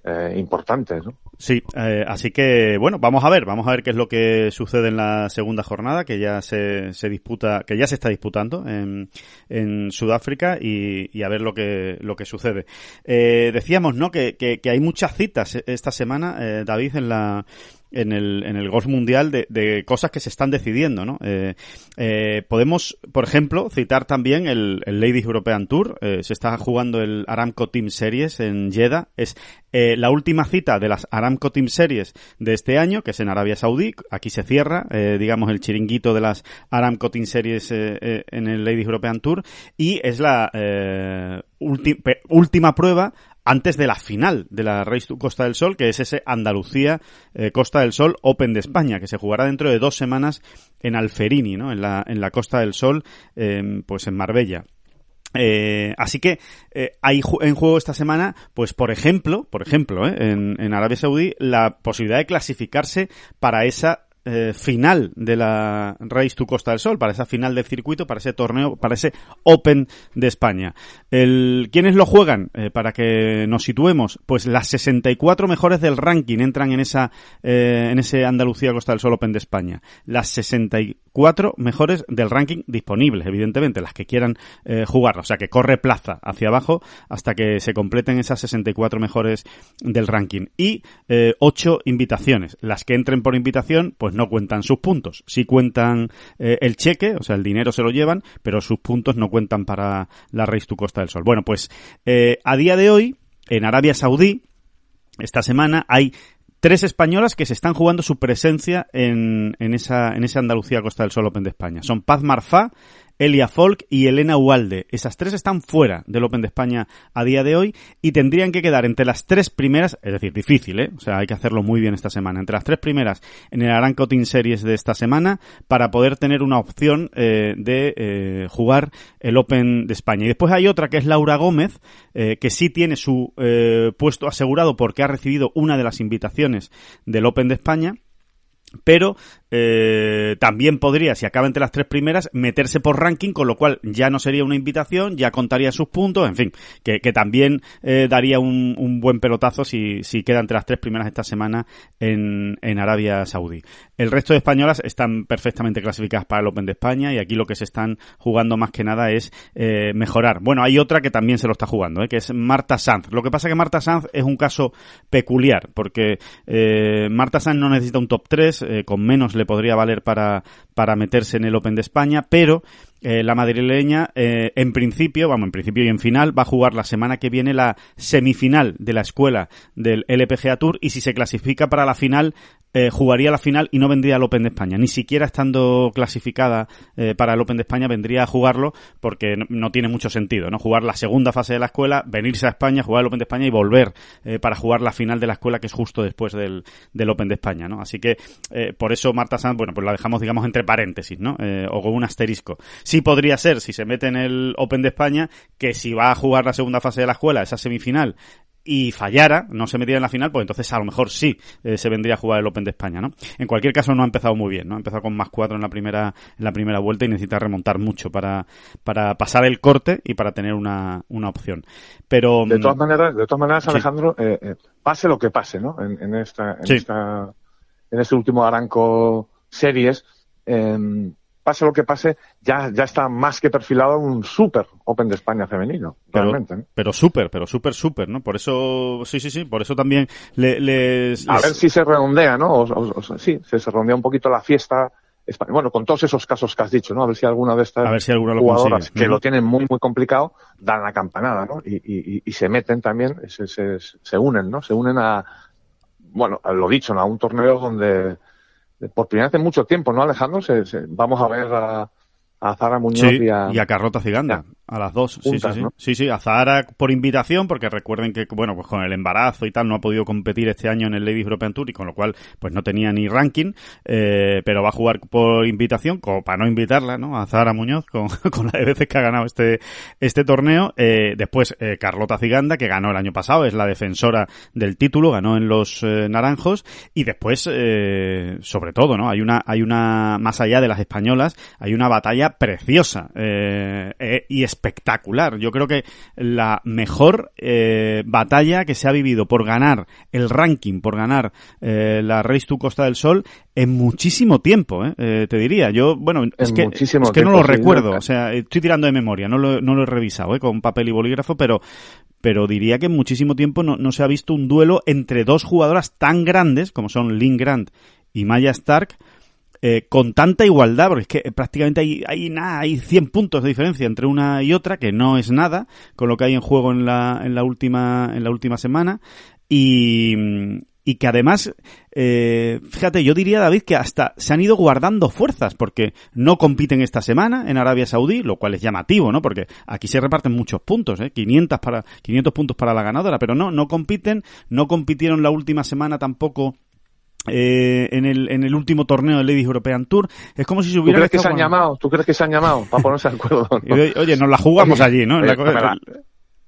eh, importantes, ¿no? Sí, eh, así que bueno, vamos a ver, vamos a ver qué es lo que sucede en la segunda jornada, que ya se, se disputa, que ya se está disputando en, en Sudáfrica y, y, a ver lo que lo que sucede. Eh, decíamos, ¿no? Que, que, que, hay muchas citas esta semana, eh, David, en la en el, en el golf mundial de, de cosas que se están decidiendo, ¿no? Eh, eh, podemos, por ejemplo, citar también el, el Ladies European Tour. Eh, se está jugando el Aramco Team Series en Jeddah. Es eh, la última cita de las Aramco Team Series de este año, que es en Arabia Saudí. Aquí se cierra, eh, digamos, el chiringuito de las Aramco Team Series eh, en el Ladies European Tour. Y es la última prueba antes de la final de la Race Costa del Sol, que es ese Andalucía eh, Costa del Sol Open de España, que se jugará dentro de dos semanas en Alferini, ¿no? En la, en la Costa del Sol, eh, pues en Marbella. Eh, así que eh, hay en juego esta semana, pues por ejemplo, por ejemplo, en, Arabia Saudí, la posibilidad de clasificarse para esa eh, final de la Race to Costa del Sol, para esa final del circuito, para ese torneo, para ese Open de España. El, ¿Quiénes lo juegan? Eh, para que nos situemos, pues las 64 mejores del ranking entran en esa eh, en ese Andalucía Costa del Sol Open de España. Las 64 mejores del ranking disponibles, evidentemente, las que quieran eh, jugarlo. O sea, que corre plaza hacia abajo hasta que se completen esas 64 mejores del ranking. Y eh, 8 invitaciones. Las que entren por invitación, pues no cuentan sus puntos. Sí cuentan eh, el cheque, o sea, el dinero se lo llevan, pero sus puntos no cuentan para la Race to Costa del Sol. Bueno, pues eh, a día de hoy, en Arabia Saudí, esta semana hay tres españolas que se están jugando su presencia en, en, esa, en esa Andalucía Costa del Sol Open de España. Son Paz Marfá, Elia Folk y Elena Ualde. Esas tres están fuera del Open de España a día de hoy y tendrían que quedar entre las tres primeras, es decir, difícil, ¿eh? O sea, hay que hacerlo muy bien esta semana, entre las tres primeras en el Team Series de esta semana para poder tener una opción eh, de eh, jugar el Open de España. Y después hay otra que es Laura Gómez, eh, que sí tiene su puesto asegurado porque ha recibido una de las invitaciones del Open de España pero eh, también podría, si acaba entre las tres primeras, meterse por ranking, con lo cual ya no sería una invitación, ya contaría sus puntos, en fin, que, también eh, daría un, buen pelotazo si, queda entre las tres primeras esta semana en, Arabia Saudí. El resto de españolas están perfectamente clasificadas para el Open de España y aquí lo que se están jugando más que nada es eh, mejorar. Bueno, hay otra que también se lo está jugando, eh, que es Marta Sanz. Lo que pasa es que Marta Sanz es un caso peculiar, porque Marta Sanz no necesita un top 3, eh, con menos le podría valer para, para meterse en el Open de España, pero eh, la madrileña, eh, en principio, vamos, en principio y en final, va a jugar la semana que viene la semifinal de la escuela del LPGA Tour y si se clasifica para la final, eh, jugaría la final y no vendría al Open de España. Ni siquiera estando clasificada eh, para el Open de España vendría a jugarlo porque no, tiene mucho sentido, ¿no? Jugar la segunda fase de la escuela, venirse a España, jugar el Open de España y volver eh, para jugar la final de la escuela que es justo después del, del Open de España, ¿no? Así que eh, por eso Marta Sanz, bueno, pues la dejamos digamos entre paréntesis, ¿no? O con un asterisco. Sí podría ser, si se mete en el Open de España, que si va a jugar la segunda fase de la escuela, esa semifinal, y fallara, no se metiera en la final, pues entonces a lo mejor sí eh, se vendría a jugar el Open de España, ¿no? En cualquier caso no ha empezado muy bien, ¿no? Ha empezado con más cuatro en la primera, en la primera vuelta y necesita remontar mucho para, para pasar el corte y para tener una, una opción. Pero de todas maneras, de todas maneras, Alejandro, sí. eh, pase lo que pase, ¿no? En, en esta, en, sí. esta, en este último Aranco series, eh, pase lo que pase, ya, ya está más que perfilado un súper Open de España femenino, pero, realmente. Pero súper, pero súper, súper, ¿no? Por eso, sí, sí, sí, por eso también le, les, A ver si se redondea, ¿no? O, o, o, sí, se, se redondea un poquito la fiesta. Bueno, con todos esos casos que has dicho, ¿no? A ver si alguna de estas a ver si alguna lo jugadoras que lo tienen muy, muy complicado dan la campanada, ¿no? Y, y, y se meten también, se, se, se unen, ¿no? Se unen a, bueno, a lo dicho, ¿no? A un torneo donde por primera vez en mucho tiempo, ¿no, Alejandro? Se, se, vamos a ver a, a Zara Muñoz sí, y, a, y a Carlota Ciganda. A las dos, Juntas, sí, sí, ¿no? sí. Sí, a Zahara por invitación, porque recuerden que, bueno, pues con el embarazo y tal no ha podido competir este año en el Ladies European Tour y con lo cual, pues no tenía ni ranking, eh, pero va a jugar por invitación, como para no invitarla, ¿no? A Zahara Muñoz, con, con la de veces que ha ganado este, este torneo. Eh, después, eh, Carlota Ciganda, que ganó el año pasado, es la defensora del título, ganó en los naranjos. Y después, sobre todo, ¿no? Hay una, hay una, más allá de las españolas, hay una batalla preciosa, y espectacular. Yo creo que la mejor eh, batalla que se ha vivido por ganar el ranking, por ganar eh, la Race to Costa del Sol en muchísimo tiempo, ¿eh? te diría. Yo, bueno, es en que, es que no lo recuerdo. O sea, estoy tirando de memoria, no lo, no lo he revisado ¿eh? con papel y bolígrafo, pero pero diría que en muchísimo tiempo no, no se ha visto un duelo entre dos jugadoras tan grandes como son Lynn Grant y Maya Stark, eh, con tanta igualdad, porque es que prácticamente hay, hay nada, hay 100 puntos de diferencia entre una y otra, que no es nada, con lo que hay en juego en la, en la última, en la última semana, y, y que además, eh, fíjate, yo diría, David, que hasta se han ido guardando fuerzas, porque no compiten esta semana en Arabia Saudí, lo cual es llamativo, ¿no? Porque aquí se reparten muchos puntos, ¿eh? 500 para, 500 puntos para la ganadora, pero no, no compiten, no compitieron la última semana tampoco eh, en, el, en el último torneo del Ladies European Tour. Es como si se hubiera... ¿Tú crees que se han llamado? ¿Tú crees que se han llamado para ponerse de acuerdo? ¿no? Oye, nos la jugamos allí, ¿no? Oye, la...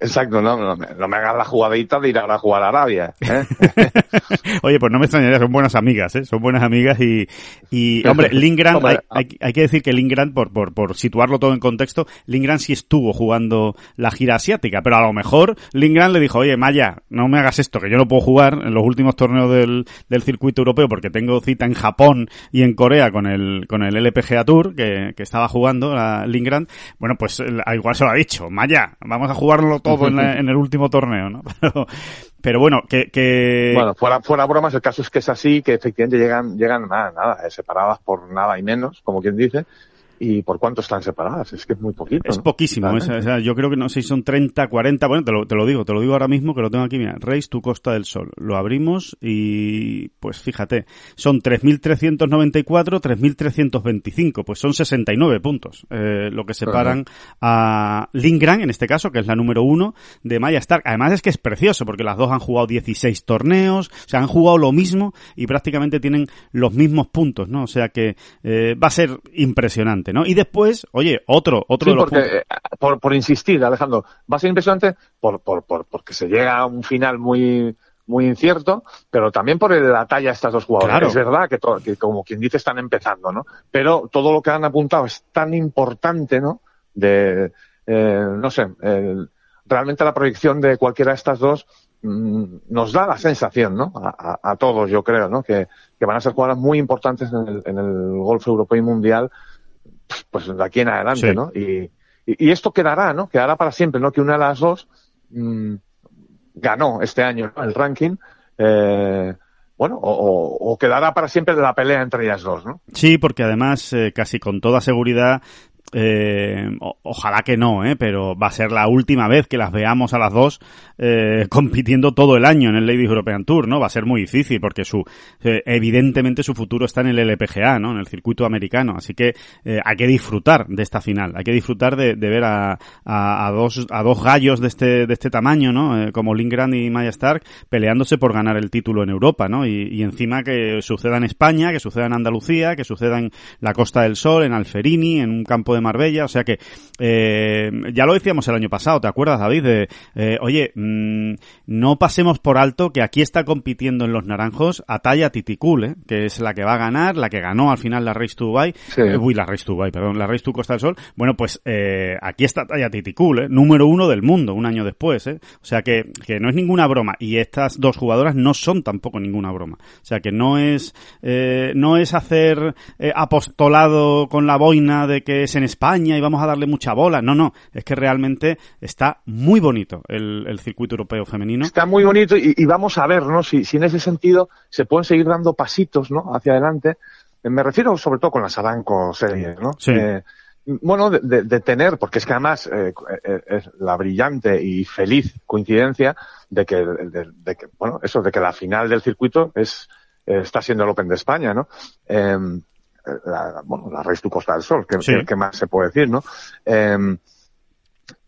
Exacto, no, no, no, me hagas la jugadita de ir a jugar a Arabia. ¿eh? Oye, pues no me extrañaría, son buenas amigas, ¿eh? Son buenas amigas y, y hombre, Lindgren, hay, hay, que decir que Lindgren, por, por, por situarlo todo en contexto, Lindgren sí estuvo jugando la gira asiática, pero a lo mejor Lindgren le dijo, oye, Maya, no me hagas esto, que yo no puedo jugar en los últimos torneos del, del circuito europeo porque tengo cita en Japón y en Corea con el, con el LPGA Tour que, que estaba jugando la Lindgren. Bueno, pues igual se lo ha dicho, Maya, vamos a jugarlo todo en, el último torneo, ¿no? Pero, bueno, que, que... Bueno, fuera, fuera bromas, el caso es que es así, que efectivamente llegan, llegan nada, nada, separadas por nada y menos, como quien dice, ¿Y por cuánto están separadas? Es que es muy poquito. Es poquísimo. yo creo que no sé si son 30, 40. Bueno, te lo, te lo, digo, te lo digo ahora mismo que lo tengo aquí. Mira, Reis, tu Costa del Sol. Lo abrimos y, pues fíjate, son 3.394, 3.325. Pues son 69 puntos eh, lo que separan a Lindgren, en este caso, que es la número uno de Maya Stark. Además es que es precioso porque las dos han jugado 16 torneos, o sea, han jugado lo mismo y prácticamente tienen los mismos puntos, ¿no? O sea que eh, va a ser impresionante. ¿No? Y después, oye, otro, otro de los porque, eh, por, por insistir, Alejandro, va a ser impresionante por, por, por, porque se llega a un final muy, muy incierto, pero también por la talla de estas dos jugadoras. Es verdad que, que, como quien dice, están empezando, ¿no? Pero todo lo que han apuntado es tan importante, ¿no? De, eh, no sé, realmente la proyección de cualquiera de estas dos mm, nos da la sensación, ¿no? A, a, todos, yo creo, ¿no? Que, que, van a ser jugadoras muy importantes en el, en el golf europeo y mundial pues de aquí en adelante, ¿no? Y, y, esto quedará, ¿no? Quedará para siempre, ¿no? Que una de las dos mmm, ganó este año el ranking. Eh, bueno, o, o, quedará para siempre la pelea entre ellas dos, ¿no? Sí, porque además, eh, casi con toda seguridad, eh, ojalá que no, ¿eh? pero va a ser la última vez que las veamos a las dos eh, compitiendo todo el año en el Ladies European Tour, ¿no? Va a ser muy difícil porque su eh, evidentemente su futuro está en el LPGA, ¿no? En el circuito americano, así que eh, hay que disfrutar de esta final, hay que disfrutar de, ver a, a, dos a dos gallos de este de este tamaño, ¿no? Como Lindgren y Maya Stark peleándose por ganar el título en Europa, ¿no? Y encima que suceda en España, que suceda en Andalucía, que suceda en la Costa del Sol, en Alferini, en un campo de Marbella, o sea que eh, ya lo decíamos el año pasado, ¿te acuerdas, David? De, eh, oye, mmm, no pasemos por alto que aquí está compitiendo en los naranjos Ataya Titicul, ¿eh? que es la que va a ganar, la que ganó al final la Race to Dubai, sí. uy, la Race to Dubai, perdón, la Race to Costa del Sol, bueno, pues aquí está Ataya Titicul, ¿eh? número uno del mundo, un año después, ¿eh? o sea que, que no es ninguna broma, y estas dos jugadoras no son tampoco ninguna broma, o sea que no es, eh, no es hacer eh, apostolado con la boina de que es en España y vamos a darle mucha bola. No, no, es que realmente está muy bonito el, el circuito europeo femenino. Está muy bonito y, y vamos a ver, ¿no? Si, si, en ese sentido se pueden seguir dando pasitos, ¿no? Hacia adelante. Me refiero sobre todo con las Aranco series, ¿no? Sí. Eh, bueno, de, de, de, tener, porque es que además eh, eh, es la brillante y feliz coincidencia de que, de, de, que, bueno, eso, de que la final del circuito es, eh, está siendo el Open de España, ¿no? Eh, la, bueno, la Race to Costa del Sol, que, sí. que, que, más se puede decir, ¿no? Eh,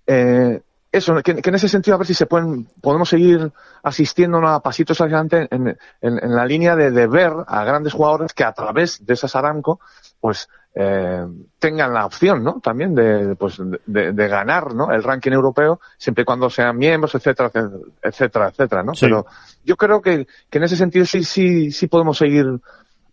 eh, eso, que, que, en ese sentido a ver si se pueden, podemos seguir asistiendo a pasitos adelante en, en, en la línea de, de, ver a grandes jugadores que a través de esas Aramco, pues eh, tengan la opción, ¿no? También de, pues, de, de, ganar, ¿no? El ranking europeo, siempre y cuando sean miembros, etcétera, etcétera, etcétera, ¿no? Sí. Pero yo creo que, que en ese sentido sí, sí, sí podemos seguir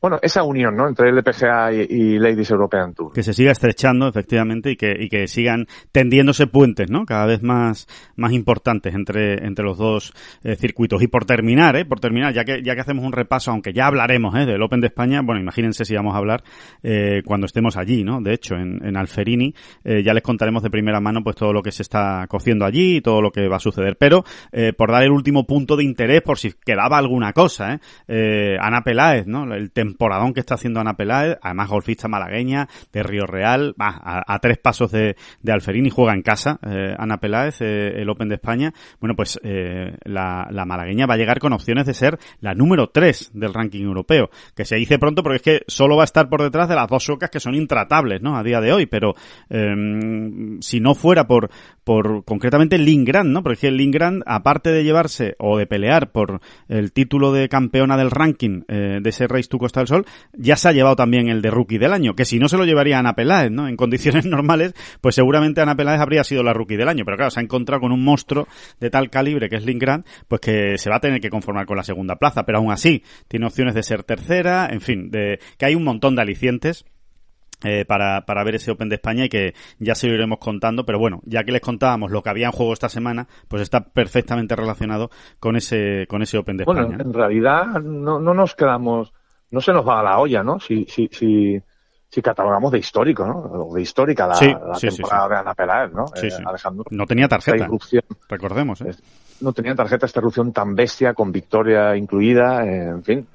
bueno, esa unión, ¿no? Entre LPGA y, y, Ladies European Tour. Que se siga estrechando, efectivamente, y que, y que sigan tendiéndose puentes, ¿no? Cada vez más, más importantes entre, entre los dos eh, circuitos. Y por terminar, ¿eh? Por terminar, ya que, ya que hacemos un repaso, aunque ya hablaremos, ¿eh? Del Open de España, bueno, imagínense si vamos a hablar, eh, cuando estemos allí, ¿no? De hecho, en, en Alferini, eh, ya les contaremos de primera mano, pues todo lo que se está cociendo allí y todo lo que va a suceder. Pero, eh, por dar el último punto de interés, por si quedaba alguna cosa, ¿eh? eh Ana Peláez, ¿no? El temporadón que está haciendo Ana Peláez, además golfista malagueña de Río Real, a, a, tres pasos de, de Alferín juega en casa, eh, Ana Peláez, eh, el Open de España. Bueno, pues eh, la, la, malagueña va a llegar con opciones de ser la número tres del ranking europeo, que se dice pronto porque es que solo va a estar por detrás de las dos suecas que son intratables, ¿no? A día de hoy, pero em, si no fuera por, por concretamente Lindgren, ¿no? Porque Lindgren, aparte de llevarse o de pelear por el título de campeona del ranking eh, de ese Race to Costa del Sol, ya se ha llevado también el de rookie del año, que si no se lo llevaría Ana Peláez, ¿no? En condiciones normales, pues seguramente Ana Peláez habría sido la rookie del año, pero claro, se ha encontrado con un monstruo de tal calibre que es Lindgren, pues que se va a tener que conformar con la segunda plaza, pero aún así tiene opciones de ser tercera, en fin, de que hay un montón de alicientes eh, para, para ver ese Open de España y que ya se lo iremos contando, pero bueno, ya que les contábamos lo que había en juego esta semana, pues está perfectamente relacionado con ese, con ese Open de España. Bueno, en realidad no, no nos quedamos, no se nos va a la olla, ¿no? Si, si, si, si catalogamos de histórico, ¿no? de histórica la, temporada de Ana Peláez, ¿no? Eh, Alejandro. No tenía tarjeta. Recordemos, ¿eh? No tenía tarjeta esta erupción tan bestia, con victoria incluida, eh, en fin.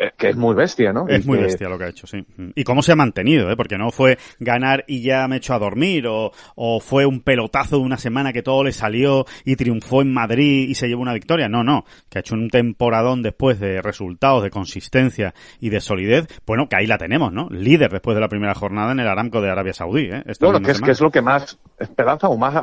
Eh, que es muy bestia, ¿no? Es muy bestia lo que ha hecho, sí. Y cómo se ha mantenido, ¿eh? Porque no fue ganar y ya me echo a dormir, o, o fue un pelotazo de una semana que todo le salió y triunfó en Madrid y se llevó una victoria. No, no. Que ha hecho un temporadón después de resultados, de consistencia y de solidez. Bueno, que ahí la tenemos, ¿no? Líder después de la primera jornada en el Aramco de Arabia Saudí, ¿eh? bueno, que es, que es lo que más esperanza o más,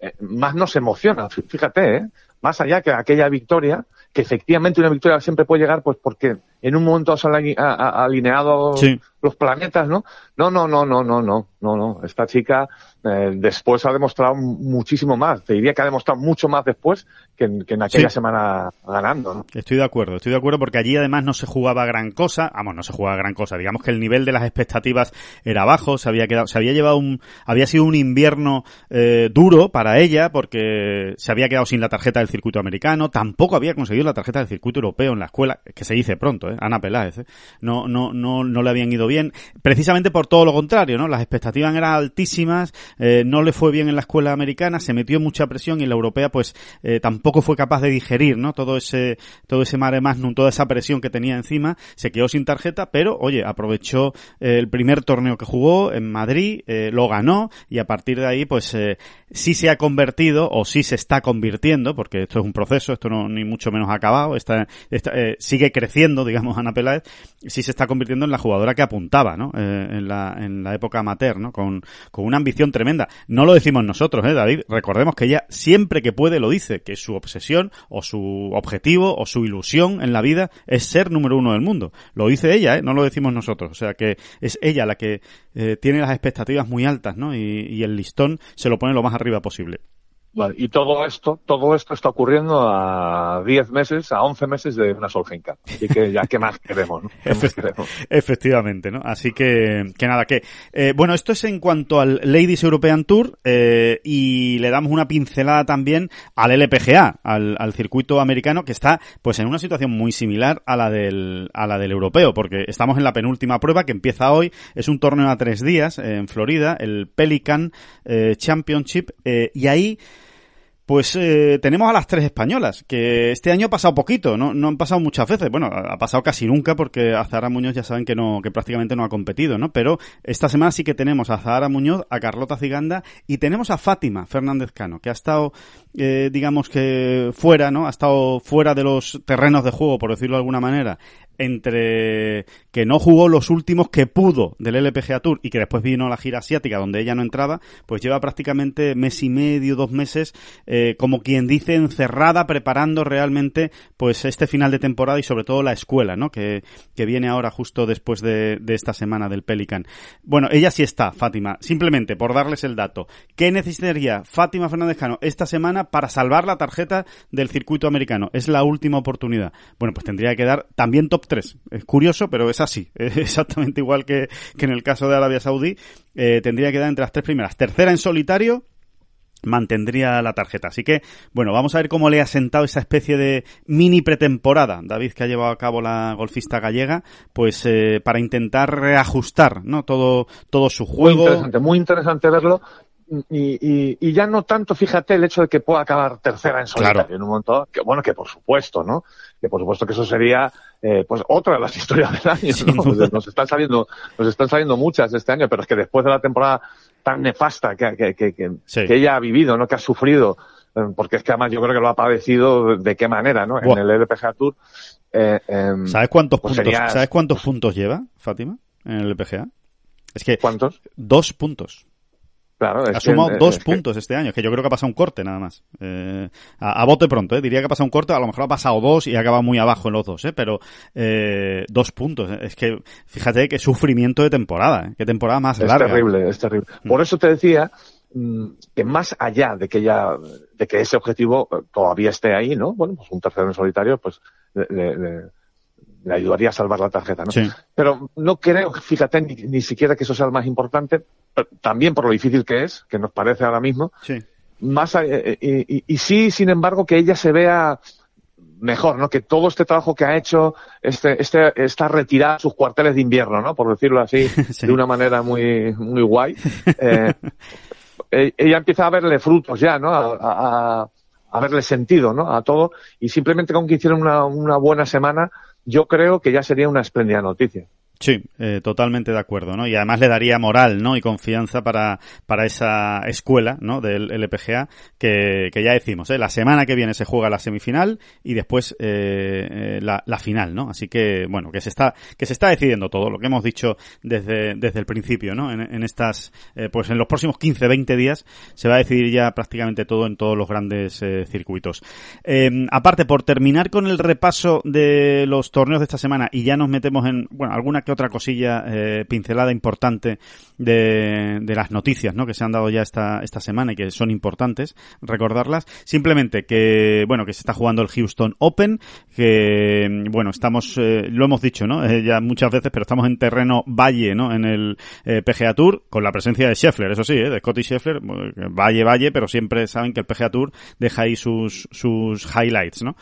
eh, más nos emociona. Fíjate, ¿eh? Más allá que aquella victoria, que efectivamente una victoria siempre puede llegar pues porque en un momento has alineado los planetas, ¿no? No, no, no, no, no, no, no, no. Esta chica eh, después ha demostrado muchísimo más. Te diría que ha demostrado mucho más después que en, aquella semana ganando, ¿no? Estoy de acuerdo, estoy de acuerdo porque allí además no se jugaba gran cosa, vamos, no se jugaba gran cosa. Digamos que el nivel de las expectativas era bajo, se había quedado, se había llevado un, había sido un invierno eh, duro para ella porque se había quedado sin la tarjeta del circuito americano, tampoco había conseguido la tarjeta del circuito europeo en la escuela, que se dice pronto, ¿eh? Ana Peláez, ¿eh? No, no, no, no le habían ido bien, precisamente por todo lo contrario, ¿no? Las expectativas eran altísimas, eh, no le fue bien en la escuela americana, se metió mucha presión y la europea pues eh, tampoco fue capaz de digerir, ¿no? Todo ese, todo ese mare magnum, toda esa presión que tenía encima, se quedó sin tarjeta, pero oye, aprovechó eh, el primer torneo que jugó en Madrid, lo ganó y a partir de ahí pues sí se ha convertido o sí se está convirtiendo, porque esto es un proceso, esto no ni mucho menos acabado, está, sigue creciendo, digamos, Ana Peláez, sí se está convirtiendo en la jugadora que apuntaba, ¿no? en, la, en la época amateur, ¿no? Con, con una ambición tremenda. No lo decimos nosotros, ¿eh, David? Recordemos que ella siempre que puede lo dice, que su obsesión o su objetivo o su ilusión en la vida es ser número uno del mundo. Lo dice ella, ¿eh? No lo decimos nosotros. O sea que es ella la que eh, tiene las expectativas muy altas, ¿no? Y, y el listón se lo pone lo más arriba posible y todo esto, todo esto está ocurriendo a 10 meses, a 11 meses de una Solheim Así que ya qué más queremos, ¿no? Efectivamente, ¿no? Así que, que nada, que, eh, bueno, esto es en cuanto al Ladies European Tour, eh, y le damos una pincelada también al LPGA, al, al circuito americano, que está, pues en una situación muy similar a la del, a la del europeo, porque estamos en la penúltima prueba que empieza hoy, es un torneo a tres días en Florida, el Pelican eh, Championship, eh, y ahí, pues eh, tenemos a las tres españolas, que este año ha pasado poquito, no, no han pasado muchas veces. Bueno, ha pasado casi nunca porque a Zahara Muñoz ya saben que no, que prácticamente no ha competido, ¿no? Pero esta semana sí que tenemos a Zahara Muñoz, a Carlota Ziganda y tenemos a Fátima Fernández Cano, que ha estado, eh, digamos que fuera, ¿no? Ha estado fuera de los terrenos de juego, por decirlo de alguna manera, entre que no jugó los últimos que pudo del LPGA Tour y que después vino la gira asiática donde ella no entraba, pues lleva prácticamente mes y medio, dos meses, eh, como quien dice, encerrada, preparando realmente pues este final de temporada y sobre todo la escuela, ¿no? Que, que viene ahora justo después de, de esta semana del Pelican. Bueno, ella sí está, Fátima. Simplemente por darles el dato. ¿Qué necesitaría Fátima Fernández Cano esta semana para salvar la tarjeta del circuito americano? Es la última oportunidad. Bueno, pues tendría que dar también top tres. Es curioso, pero es así. Es exactamente igual que, en el caso de Arabia Saudí. Eh, tendría que dar entre las tres primeras. Tercera en solitario, mantendría la tarjeta. Así que, bueno, vamos a ver cómo le ha sentado esa especie de mini pretemporada, David, que ha llevado a cabo la golfista gallega, pues eh, para intentar reajustar, ¿no? Todo, todo su juego. Muy interesante, muy interesante verlo. Y, y, ya no tanto, fíjate, el hecho de que pueda acabar tercera en solitario en un montón, que bueno, que por supuesto, ¿no? Que por supuesto que eso sería, eh, pues otra de las historias del año, ¿no? Pues nos están saliendo, nos están saliendo muchas este año, pero es que después de la temporada tan nefasta que, que, que, que, ella ha vivido, ¿no? Que ha sufrido, eh, porque es que además yo creo que lo ha padecido de qué manera, ¿no? En el LPGA Tour. Eh, em, ¿Sabes cuántos pues puntos, ¿sabes cuántos puntos lleva, Fátima, en el LPGA? Es que. ¿Cuántos? Dos puntos. Claro, ha sumado dos puntos este año, que yo creo que ha pasado un corte nada más. Eh, a, bote pronto, ¿eh? diría que ha pasado un corte, a lo mejor ha pasado dos y ha acabado muy abajo en los dos, ¿eh? pero eh, dos puntos. Es que fíjate qué sufrimiento de temporada, ¿eh? qué temporada más larga. Es terrible, es terrible. Mm. Por eso te decía mm, que más allá de que ya de que ese objetivo eh, todavía esté ahí, ¿no? Bueno, pues un tercero en solitario, pues le, le, le ayudaría a salvar la tarjeta, ¿no? Sí. Pero no creo, fíjate, ni, ni, siquiera que eso sea el más importante, también por lo difícil que es, que nos parece ahora mismo. Sí. Más, eh, eh, y, y, sí, sin embargo, que ella se vea mejor, ¿no? Que todo este trabajo que ha hecho, este, este, está retirada sus cuarteles de invierno, ¿no? Por decirlo así, sí. de una manera muy, muy guay. Eh, e, ella empieza a verle frutos ya, ¿no? A, a, a, verle sentido, ¿no? A todo. Y simplemente con que hicieron una, una buena semana, yo creo que ya sería una espléndida noticia. Sí, eh, totalmente de acuerdo, ¿no? Y además le daría moral, ¿no? Y confianza para, para esa escuela, ¿no? Del LPGA, que, que ya decimos, ¿eh? La semana que viene se juega la semifinal y después eh, eh, la, la, final, ¿no? Así que, bueno, que se está, que se está decidiendo todo, lo que hemos dicho desde, desde el principio, ¿no? En, en estas, eh, pues en los próximos 15, 20 días se va a decidir ya prácticamente todo en todos los grandes circuitos. aparte, por terminar con el repaso de los torneos de esta semana y ya nos metemos en, bueno, alguna que otra cosilla eh, pincelada importante de, de, las noticias ¿no? que se han dado ya esta, esta semana y que son importantes recordarlas. Simplemente que, bueno, que se está jugando el Houston Open, que, bueno, estamos, eh, lo hemos dicho, ¿no? Eh, ya muchas veces, pero estamos en terreno valle, ¿no? En el PGA Tour, con la presencia de Scheffler, eso sí, de Scotty Scheffler, valle, valle, pero siempre saben que el PGA Tour deja ahí sus, sus highlights, ¿no?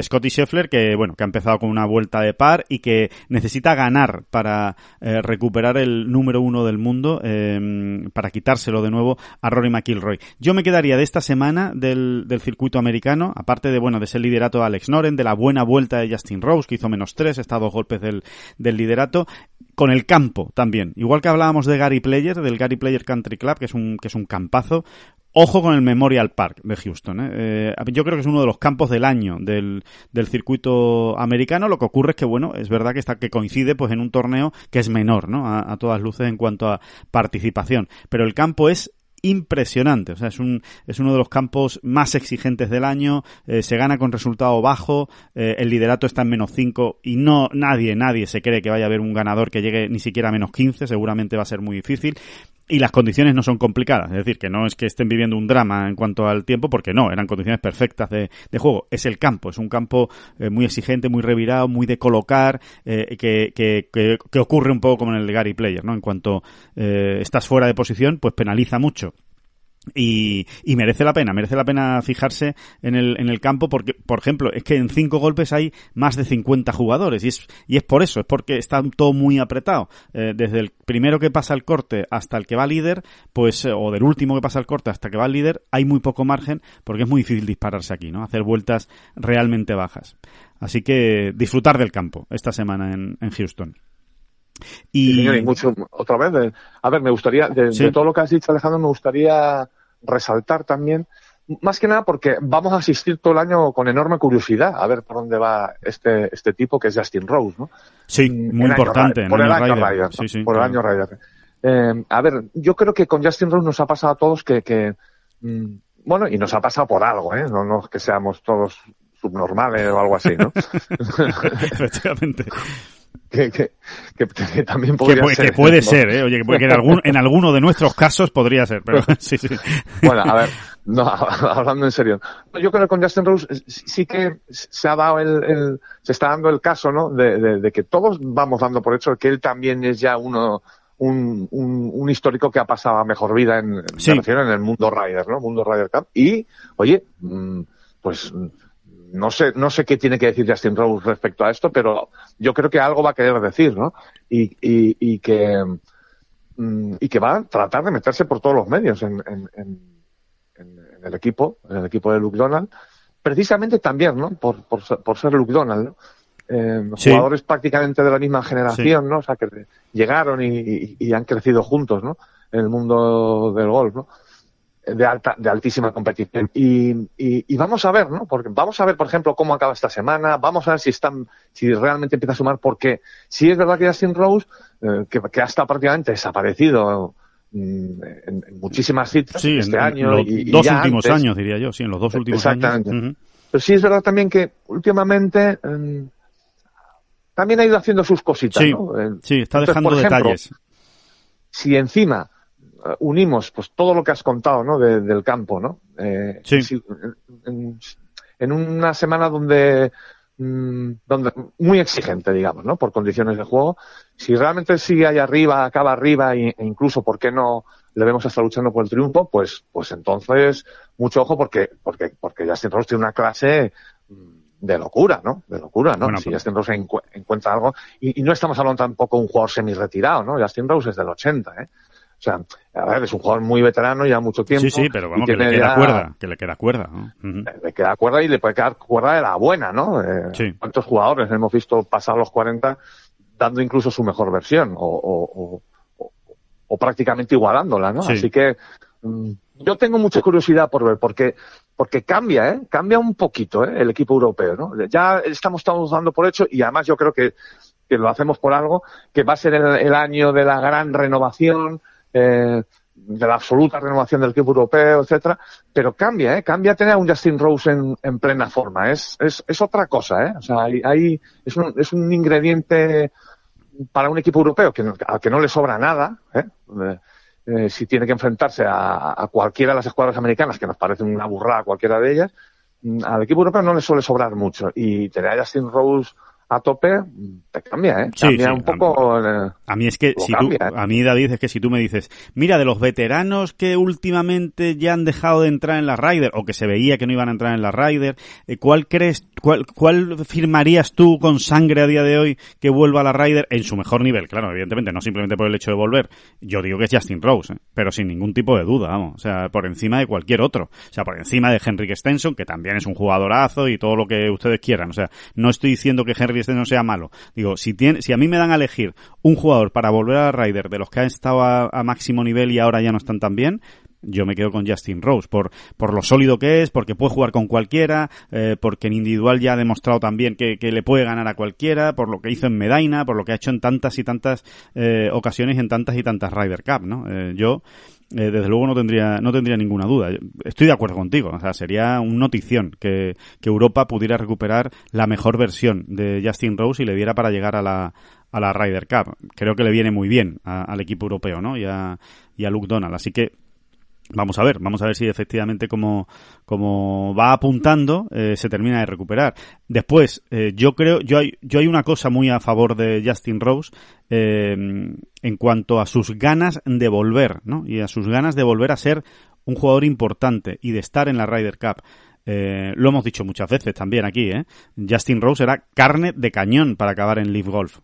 Scotty Scheffler, que, bueno, que ha empezado con una vuelta de par y que necesita ganar para eh, recuperar el número uno del mundo, eh, para quitárselo de nuevo a Rory McIlroy. Yo me quedaría de esta semana del, del circuito americano, aparte de, bueno, de ese liderato de Alex Noren, de la buena vuelta de Justin Rose, que hizo menos tres, está a dos golpes del, del liderato, con el campo también. Igual que hablábamos de Gary Player, del Gary Player Country Club, que es un, que es un campazo, Ojo con el Memorial Park de Houston. ¿eh? Eh, yo creo que es uno de los campos del año del, del, circuito americano. Lo que ocurre es que, bueno, es verdad que está que coincide pues en un torneo que es menor, ¿no? A, a todas luces en cuanto a participación. Pero el campo es impresionante. O sea, es, un, es uno de los campos más exigentes del año. Eh, se gana con resultado bajo. Eh, el liderato está en menos 5 y no nadie, nadie se cree que vaya a haber un ganador que llegue ni siquiera a menos 15. Seguramente va a ser muy difícil y las condiciones no son complicadas, es decir, que no es que estén viviendo un drama en cuanto al tiempo, porque no, eran condiciones perfectas de, de juego. Es el campo, es un campo eh, muy exigente, muy revirado, muy de colocar, eh, que, que, que, que, ocurre un poco como en el Gary Player, ¿no? En cuanto eh, estás fuera de posición, pues penaliza mucho. Y, y, merece la pena, merece la pena fijarse en el, en el campo porque, por ejemplo, es que en cinco golpes hay más de 50 jugadores y es, y es por eso, es porque está todo muy apretado. Eh, desde el primero que pasa el corte hasta el que va líder, pues, eh, o del último que pasa el corte hasta que va el líder, hay muy poco margen porque es muy difícil dispararse aquí, ¿no? Hacer vueltas realmente bajas. Así que disfrutar del campo esta semana en, en Houston. Y... y mucho, otra vez, a ver, me gustaría, de, sí. de, todo lo que has dicho Alejandro, me gustaría resaltar también, más que nada porque vamos a asistir todo el año con enorme curiosidad a ver por dónde va este, este tipo que es Justin Rose, ¿no? Sí, muy importante. Año, por el año Ryder, Ryder sí, sí, por claro. el año Ryder. Eh, a ver, yo creo que con Justin Rose nos ha pasado a todos que, que mmm, bueno, y nos ha pasado por algo, ¿eh? No, no es que seamos todos subnormales o algo así, ¿no? Efectivamente. Que, que, que, que, también podría que, ser. Que puede ser, ¿eh? Oye, que en, algún, en alguno de nuestros casos podría ser, pero sí, sí. Bueno, a ver, no, hablando en serio. Yo creo que con Justin Rose sí que se ha dado el, el se está dando el caso, ¿no? De, de, de, que todos vamos dando por hecho que él también es ya uno, un, un, un histórico que ha pasado a mejor vida en, sí. en el mundo Rider, ¿no? Mundo Rider Cup. Y, oye, pues, no sé, no sé qué tiene que decir Justin Rose respecto a esto, pero yo creo que algo va a querer decir, ¿no? Y, y, y que mm, y que va a tratar de meterse por todos los medios en, en, en, en el equipo, en el equipo de Luke Donald, precisamente también, ¿no? Por, por, por ser Luke Donald, ¿no? Eh, sí. jugadores prácticamente de la misma generación, sí. ¿no? O sea, que llegaron y, y, y, han crecido juntos, ¿no? En el mundo del golf, ¿no? De alta, de altísima competición. Y, y, y, vamos a ver, ¿no? Porque vamos a ver, por ejemplo, cómo acaba esta semana, vamos a ver si están, si realmente empieza a sumar, porque si es verdad que Justin Rose, eh, que, que ha estado prácticamente desaparecido mm, en, muchísimas citas este año. En los dos últimos años, diría yo, sí, en los dos últimos años. Exactamente. Pero sí es verdad también que últimamente em, también ha ido haciendo sus cositas. Sí, sí está dejando detalles. Si encima unimos pues todo lo que has contado ¿no? del campo, ¿no? Eh, sí. en, una semana donde mm, donde muy exigente, digamos, ¿no? Por condiciones de juego. Si realmente sigue ahí arriba, acaba arriba e incluso, ¿por qué no le vemos estar luchando por el triunfo? Pues, pues entonces, mucho ojo porque, porque, porque Justin Rose tiene una clase mm, de locura, ¿no? De locura, ¿no? si Justin Rose encuentra algo, y, y, no estamos hablando tampoco de un jugador semi-retirado, ¿no? Justin Rose es del 80, ¿eh? O sea, a ver, es un jugador muy veterano ya mucho tiempo. Sí, sí, pero vamos, que le queda cuerda, que le queda cuerda. ¿no? Le queda cuerda y le puede quedar cuerda de la buena, ¿no? Eh, sí. ¿Cuántos jugadores hemos visto pasar los 40 dando incluso su mejor versión o, o, o, o prácticamente igualándola, ¿no? Así que mm, yo tengo mucha curiosidad por ver, porque porque cambia, ¿eh? Cambia un poquito ¿eh? el equipo europeo, ¿no? Ya estamos, estamos dando por hecho y además yo creo que, que lo hacemos por algo, que va a ser el, el año de la gran renovación, eh, de la absoluta renovación del equipo europeo, etcétera, pero cambia, ¿eh? Cambia tener a un Justin Rose en, en plena forma. Es, es, es, otra cosa, ¿eh? O sea, hay, es, un, es un ingrediente para un equipo europeo que, al que no le sobra nada, ¿eh? Eh, si tiene que enfrentarse a, a, cualquiera de las escuadras americanas, que nos parece una burrada cualquiera de ellas, mm, al equipo europeo no le suele sobrar mucho. Y tener a Justin Rose a tope, te cambia, ¿eh? Cambia un poco. A, mí es que, si tú, ¿eh? a mí David, es que si tú me dices, mira, de los veteranos que últimamente ya han dejado de entrar en la Ryder, o que se veía que no iban a entrar en la Ryder, eh, ¿cuál crees, cuál, cuál firmarías tú con sangre a día de hoy que vuelva a la Ryder en su mejor nivel? Claro, evidentemente, no simplemente por el hecho de volver. Yo digo que es Justin Rose, ¿eh? pero sin ningún tipo de duda, vamos. O sea, por encima de cualquier otro. O sea, por encima de Henrik Stenson, que también es un jugadorazo y todo lo que ustedes quieran. O sea, no estoy diciendo que Henry este no sea malo. Digo, si tiene, si a mí me dan a elegir un jugador para volver a Ryder de los que han estado a, máximo nivel y ahora ya no están tan bien, yo me quedo con Justin Rose por, por lo sólido que es, porque puede jugar con cualquiera, eh, porque en individual ya ha demostrado también que, le puede ganar a cualquiera, por lo que hizo en Medina, por lo que ha hecho en tantas y tantas eh, ocasiones, en tantas y tantas Ryder Cup, ¿no? Eh, yo eh, desde luego no tendría, no tendría ninguna duda. Estoy de acuerdo contigo. O sea, sería una notición que, que Europa pudiera recuperar la mejor versión de Justin Rose y le diera para llegar a la, a la Ryder Cup. Creo que le viene muy bien al equipo europeo, ¿no? Y a Luke Donald. Así que Vamos a ver, vamos a ver si efectivamente como, como va apuntando eh, se termina de recuperar. Después, eh, yo creo, yo hay, yo hay una cosa muy a favor de Justin Rose eh, en cuanto a sus ganas de volver, ¿no? Y a sus ganas de volver a ser un jugador importante y de estar en la Ryder Cup. lo hemos dicho muchas veces también aquí, ¿eh? Justin Rose era carne de cañón para acabar en Leaf Golf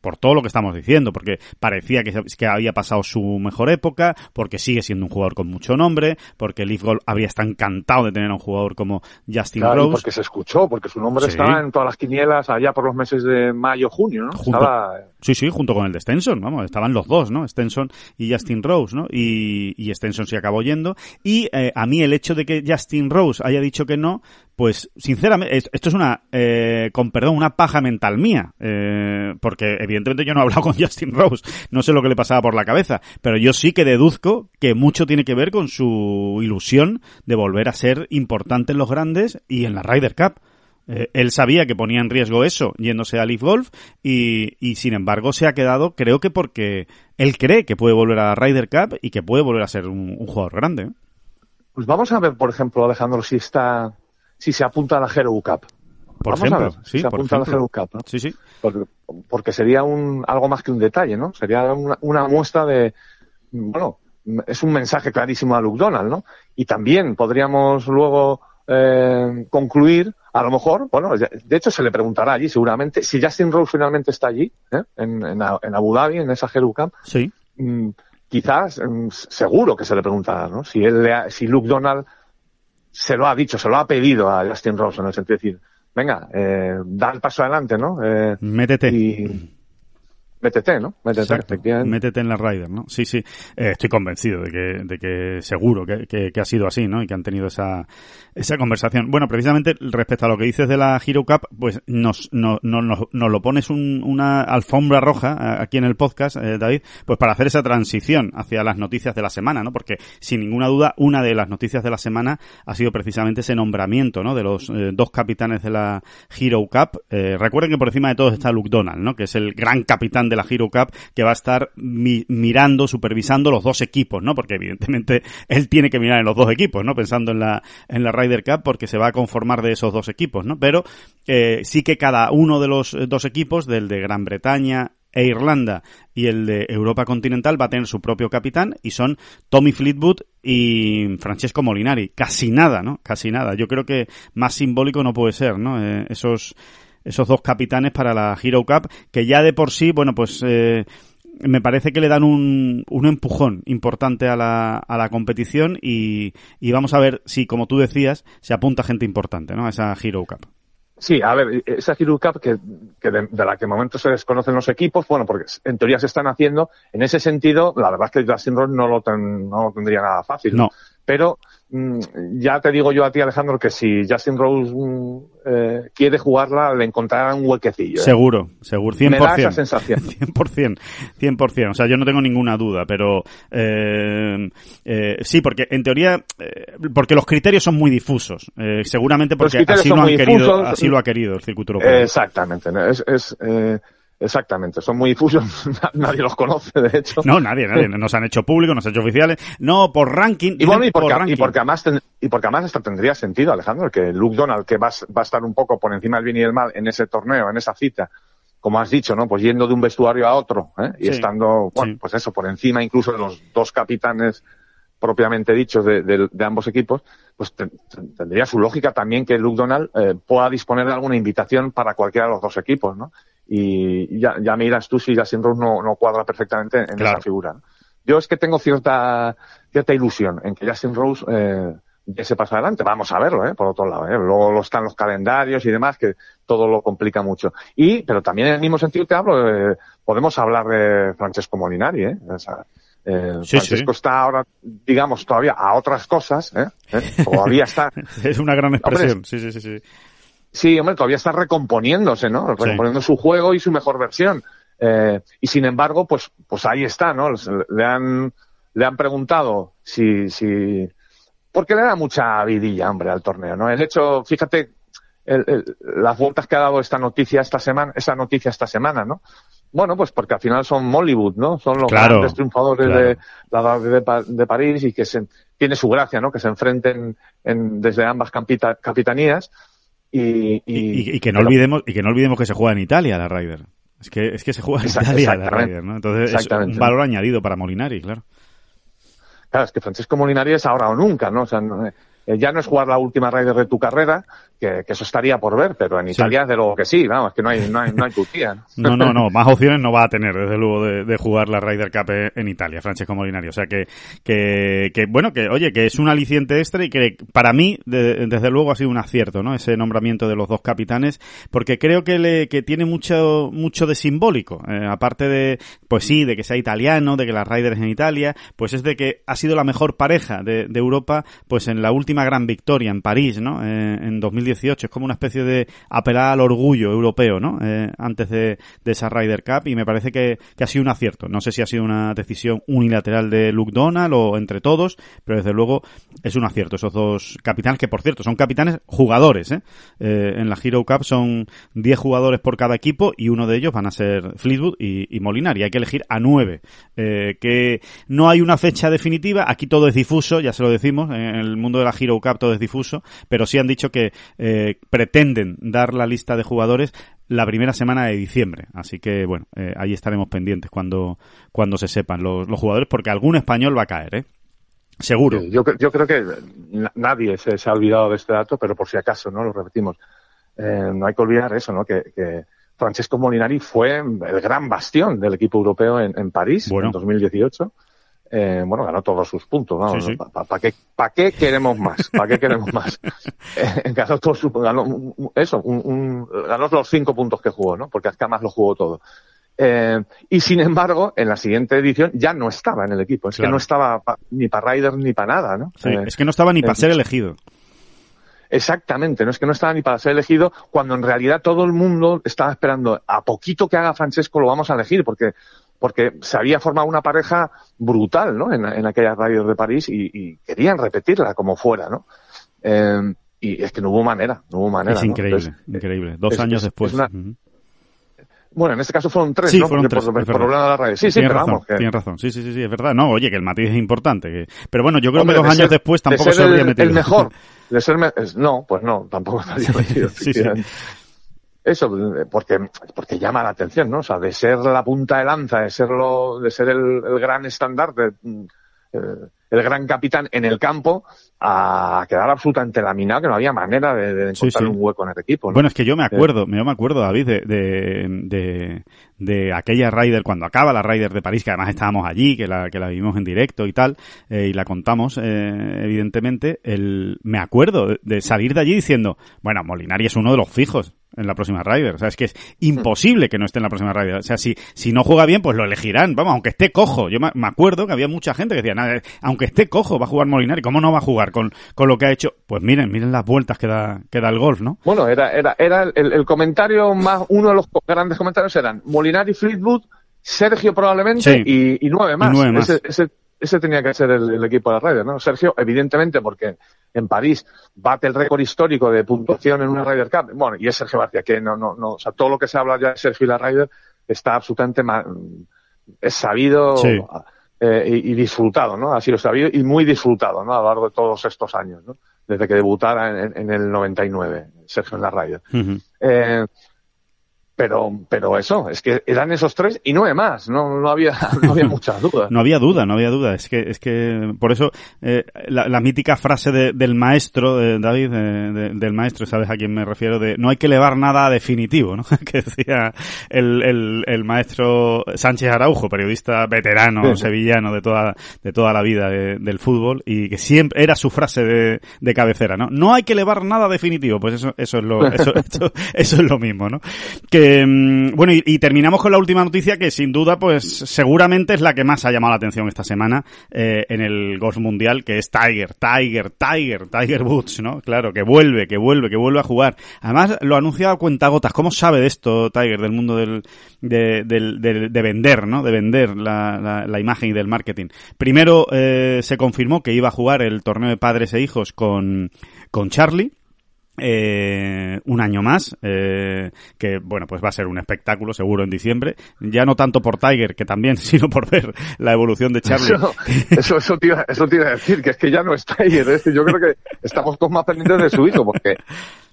por todo lo que estamos diciendo, porque parecía que, que, había pasado su mejor época, porque sigue siendo un jugador con mucho nombre, porque Leaf Golf habría estado encantado de tener a un jugador como Justin claro, Rose. porque se escuchó, porque su nombre estaba en todas las quinielas allá por los meses de mayo, junio, ¿no? estaba... Sí, sí, junto con el de Stenson, vamos, estaban los dos, ¿no? Stenson y Justin Rose, ¿no? Y, y Stenson se acabó yendo. Y eh, a mí el hecho de que Justin Rose haya dicho que no, pues sinceramente, esto es una, eh, con perdón, una paja mental mía, eh, porque evidentemente yo no he hablado con Justin Rose, no sé lo que le pasaba por la cabeza, pero yo sí que deduzco que mucho tiene que ver con su ilusión de volver a ser importante en los grandes y en la Ryder Cup. Eh, él sabía que ponía en riesgo eso yéndose a Leaf Golf y, y, sin embargo se ha quedado, creo que porque él cree que puede volver a la Ryder Cup y que puede volver a ser un, un jugador grande. Pues vamos a ver, por ejemplo, Alejandro, si está si se apunta a la Hero Cup. Por ejemplo, sí, se apunta a la Hero Cup, ¿no? Sí, sí. Porque, porque, sería un, algo más que un detalle, ¿no? Sería una, una, muestra de, bueno, es un mensaje clarísimo a Luke Donald, ¿no? Y también podríamos luego eh, concluir, a lo mejor, bueno, de hecho se le preguntará allí seguramente, si Justin Rose finalmente está allí, ¿eh? en, en, en, Abu Dhabi, en esa Hero Cup, sí. Mmm, quizás, mmm, seguro que se le preguntará, ¿no? Si él, si Luke Donald se lo ha dicho, se lo ha pedido a Justin Rose en el sentido de decir, venga, eh, da el paso adelante, ¿no? Eh, Métete. Y, métete, ¿no? Métete, efectivamente. Métete en la Ryder, ¿no? Sí, sí. Eh, estoy convencido de que, de que seguro que, que, ha sido así, ¿no? Y que han tenido esa, esa conversación. Bueno, precisamente respecto a lo que dices de la Hero Cup, pues nos, nos, nos, nos lo pones un, una alfombra roja eh, aquí en el podcast, eh, David, pues para hacer esa transición hacia las noticias de la semana, ¿no? Porque sin ninguna duda, una de las noticias de la semana ha sido precisamente ese nombramiento, ¿no? De los dos capitanes de la Hero Cup. recuerden que por encima de todos está Luke Donald, ¿no? Que es el gran capitán de la Hero Cup que va a estar mirando, supervisando los dos equipos, ¿no? Porque evidentemente él tiene que mirar en los dos equipos, ¿no? Pensando en la, en la Ryder Cup porque se va a conformar de esos dos equipos, ¿no? Pero eh, sí que cada uno de los dos equipos, del de Gran Bretaña e Irlanda y el de Europa continental va a tener su propio capitán y son Tommy Fleetwood y Francesco Molinari. Casi nada, ¿no? Casi nada. Yo creo que más simbólico no puede ser, ¿no? Eh, esos esos dos capitanes para la Hero Cup, que ya de por sí, bueno, pues eh, me parece que le dan un, un empujón importante a la, a la competición y, y, vamos a ver si, como tú decías, se apunta gente importante ¿no? a esa Hero Cup. Sí, a ver, esa Hero Cup que, que de, la que de momento se desconocen los equipos, bueno, porque en teoría se están haciendo, en ese sentido, la verdad es que Justin Ross no lo, no lo tendría nada fácil. No. Pero ya te digo yo a ti, Alejandro, que si Justin Rose mm, eh, quiere jugarla, le encontrará un huequecillo. ¿eh? Seguro, seguro, 100%. Me da esa sensación. 100%, 100%. O sea, yo no tengo ninguna duda, pero eh, eh, sí, porque en teoría, eh, porque los criterios son muy difusos. Seguramente porque así lo, han querido, así lo ha querido el circuito europeo. Exactamente. Es, es Exactamente, son muy difusos, nadie los conoce, de hecho. No, nadie, nadie, nos han hecho públicos, nos han hecho oficiales. No, por ranking. Y bueno, y porque, y porque además, y porque además esto tendría sentido, Alejandro, que Luke Donald, que va, va a estar un poco por encima del bien y del mal en ese torneo, en esa cita, como has dicho, ¿no? Pues yendo de un vestuario a otro, ¿eh? Y estando, bueno, pues eso, por encima incluso de los dos capitanes propiamente dichos de, de, ambos equipos, pues tendría su lógica también que Luke Donald eh, pueda disponer de alguna invitación para cualquiera de los dos equipos, ¿no? Y ya, ya miras tú si Justin Rose no, no cuadra perfectamente en esa figura. Yo es que tengo cierta, cierta ilusión en que Justin Rose eh, se pasa adelante. Vamos a verlo, ¿eh? por otro lado. ¿eh? Luego están los calendarios y demás, que todo lo complica mucho. Y, pero también en el mismo sentido te hablo, eh, podemos hablar de Francesco Molinari. ¿eh? O sea, eh, Francesco está ahora, digamos, todavía a otras cosas. ¿eh? ¿Eh? Todavía está. es una gran expresión. sí, sí, sí. sí. Sí, hombre, todavía está recomponiéndose, ¿no? Recomponiendo su juego y su mejor versión. Eh, y sin embargo, pues, pues ahí está, ¿no? Le han, le han preguntado si, si, porque le da mucha vidilla, hombre, al torneo, ¿no? El hecho, fíjate, el, las vueltas que ha dado esta noticia esta semana, esa noticia esta semana, ¿no? Bueno, pues porque al final son Mollywood, ¿no? Son los grandes triunfadores de la de, de, París y que se, tiene su gracia, ¿no? Que se enfrenten en, desde ambas capitanías y, y, que no olvidemos y que no olvidemos que se juega en Italia la Ryder. Es que es que se juega en Italia la Ryder, ¿no? Entonces es un valor añadido para Molinari, claro. Claro, es que Francesco Molinari es ahora o nunca, ¿no? O sea, eh, ya no es jugar la última Ryder de tu carrera, que, eso estaría por ver, pero en Italia de luego que sí, vamos, que no hay, no hay, no hay ¿no? no, no, más opciones no va a tener, desde luego, de, jugar la Ryder Cup en Italia, Francesco Molinari. O sea que, que, que, bueno, que oye, que es un aliciente extra y que para mí, desde luego, ha sido un acierto, ¿no? Ese nombramiento de los dos capitanes, porque creo que le, que tiene mucho, mucho de simbólico, eh, aparte de, pues sí, de que sea italiano, de que las Ryder en Italia, pues es de que ha sido la mejor pareja de, de Europa, pues en la última gran victoria en París, ¿no? Eh, en 2000 2018. Es como una especie de apelar al orgullo europeo, ¿no? Eh, antes de, esa Ryder Cup y me parece que, ha sido un acierto. No sé si ha sido una decisión unilateral de Luke Donald o entre todos, pero desde luego es un acierto. Esos dos capitanes, que por cierto son capitanes jugadores, ¿eh? eh en la Hero Cup son 10 jugadores por cada equipo y uno de ellos van a ser Fleetwood y, y Molinari. Hay que elegir a 9. Eh, que no hay una fecha definitiva, aquí todo es difuso, ya se lo decimos, en el mundo de la Hero Cup todo es difuso, pero sí han dicho que eh, pretenden dar la lista de jugadores la primera semana de diciembre. Así que, bueno, eh, ahí estaremos pendientes cuando, cuando se sepan los, jugadores, porque algún español va a caer, ¿eh? Seguro. yo, yo creo que nadie se, ha olvidado de este dato, pero por si acaso, ¿no? Lo repetimos. Eh, no hay que olvidar eso, ¿no? Que, que, Francesco Molinari fue el gran bastión del equipo europeo en, en París en 2018 eh, bueno, ganó todos sus puntos, ¿Para qué, qué queremos más? ¿Para qué queremos más? Eh, ganó todos ganó eso, un, ganó los cinco puntos que jugó, ¿no? Porque más lo jugó todo. Eh, y sin embargo, en la siguiente edición ya no estaba en el equipo. Es que no estaba ni para Riders ni para nada, ¿no? Sí, es que no estaba ni para ser elegido. Exactamente, no es que no estaba ni para ser elegido, cuando en realidad todo el mundo estaba esperando a poquito que haga Francesco lo vamos a elegir, porque porque se había formado una pareja brutal, ¿no? En, en aquellas radios de París y, querían repetirla como fuera, ¿no? Eh, y es que no hubo manera, no hubo manera. Es increíble, increíble. Dos años después. Bueno, en este caso fueron tres, sí, ¿no? Fueron tres, por, problema de la radio. Sí, sí, tienes razón, vamos, tienes razón. Sí, sí, sí, sí, es verdad. No, oye, que el matiz es importante. Pero bueno, yo creo que dos años después tampoco se habría metido. El mejor. De ser no, pues no, tampoco se habría metido. sí, sí. Eso, porque, porque llama la atención, ¿no? O sea, de ser la punta de lanza, de serlo, de ser el, el gran estandarte, eh, el gran capitán en el campo a quedar absolutamente laminado que no había manera de, encontrar un hueco en el equipo. Bueno, es que yo me acuerdo, yo me acuerdo, David, de, de, de, aquella Ryder, cuando acaba la Ryder de París, que además estábamos allí, que la, que la vimos en directo y tal, eh, y la contamos, eh, evidentemente, el, me acuerdo de salir de allí diciendo, bueno, Molinari es uno de los fijos en la próxima Ryder. O sea, es que es imposible que no esté en la próxima Ryder. O sea, si, si no juega bien, pues lo elegirán. Vamos, aunque esté cojo. Yo me acuerdo que había mucha gente que decía, nada, aunque esté cojo, va a jugar Molinari. ¿Cómo no va a jugar con, con lo que ha hecho? Pues miren, miren las vueltas que da, que da el golf, ¿no? Bueno, era, era, era el, el comentario más, uno de los grandes comentarios eran Molinari, Fleetwood, Sergio probablemente y, y, nueve más. nueve más. Ese, ese, ese, tenía que ser el, el equipo de la Ryder, ¿no? Sergio, evidentemente, porque en París bate el récord histórico de puntuación en una Ryder Cup. Bueno, y es Sergio García, que no, no, no, o sea, todo lo que se habla ya de Sergio y la Ryder está absolutamente es sabido eh, y, disfrutado, ¿no? Ha sido sabido y muy disfrutado, ¿no? A lo largo de todos estos años, ¿no? Desde que debutara en, en el 99, Sergio en la Ryder. eh, pero, pero eso, es que eran esos tres y nueve más, no, no había, no había muchas dudas. no había duda, no había duda. Es que, es que, por eso, eh, la, la, mítica frase de, del maestro, de David, de, del maestro, sabes a quién me refiero, de no hay que elevar nada definitivo, ¿no? que decía el, el, el, maestro Sánchez Araujo, periodista veterano, sevillano de toda, de toda la vida del fútbol, y que siempre era su frase de, de cabecera, ¿no? No hay que elevar nada definitivo, pues eso, eso es lo, eso, eso, eso es lo mismo, ¿no? Que Em, bueno, y, terminamos con la última noticia que sin duda, pues seguramente es la que más ha llamado la atención esta semana eh, en el Golf Mundial, que es Tiger, Tiger, Tiger, Tiger Woods, ¿no? Claro, que vuelve, que vuelve, que vuelve a jugar. Además, lo ha anunciado a cuentagotas. ¿Cómo sabe de esto Tiger, del mundo del, de, de, vender, ¿no? De vender la, la, imagen y del marketing. Primero eh, se confirmó que iba a jugar el torneo de padres e hijos con, con Charlie eh, un año más, eh, que bueno, pues va a ser un espectáculo seguro en diciembre, ya no tanto por Tiger, que también, sino por ver la evolución de Charlie. Eso, eso, te, iba, eso te iba a decir, que es que ya no es Tiger, ¿eh? yo creo que estamos todos más pendientes de su hijo, porque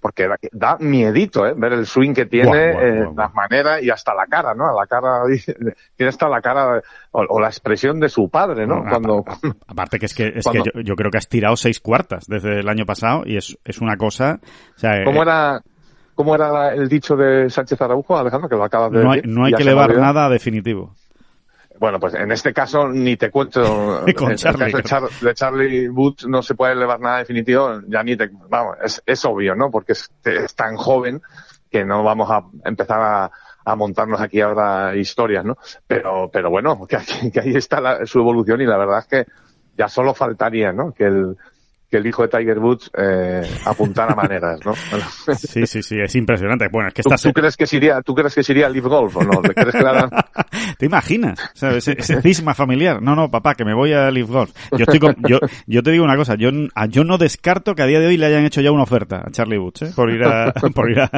porque da, miedito, ¿eh? Ver el swing que tiene, eh, las maneras y hasta la cara, ¿no? La cara, tiene hasta la cara o, la expresión de su padre, ¿no? Cuando, aparte que es que, es que yo, creo que has tirado seis cuartas desde el año pasado y es, es una cosa, o sea, ¿Cómo era, cómo era el dicho de Sánchez Araujo, Alejandro, que lo acabas de no hay, No hay que elevar nada definitivo. Bueno, pues en este caso ni te cuento. Con Charlie. de, Charlie Booth no se puede elevar nada definitivo, ya ni te. Vamos, es, es obvio, ¿no? Porque es, es, tan joven que no vamos a empezar a, a montarnos aquí ahora historias, ¿no? Pero, pero bueno, que, que ahí está la, su evolución y la verdad es que ya solo faltaría, ¿no? Que el, que el hijo de Tiger Woods eh, apuntara maneras, ¿no? sí, sí, sí, es impresionante. Bueno, es que ¿Tú, ¿tú crees que sería, tú crees que sería Live Golf o no? ¿Te, crees que la ¿Te imaginas? Ese, cisma familiar. No, no, papá, que me voy a Live Golf. Yo estoy con, yo, yo te digo una cosa, yo, yo no descarto que a día de hoy le hayan hecho ya una oferta a Charlie Woods, ¿eh? Por ir a, por ir a,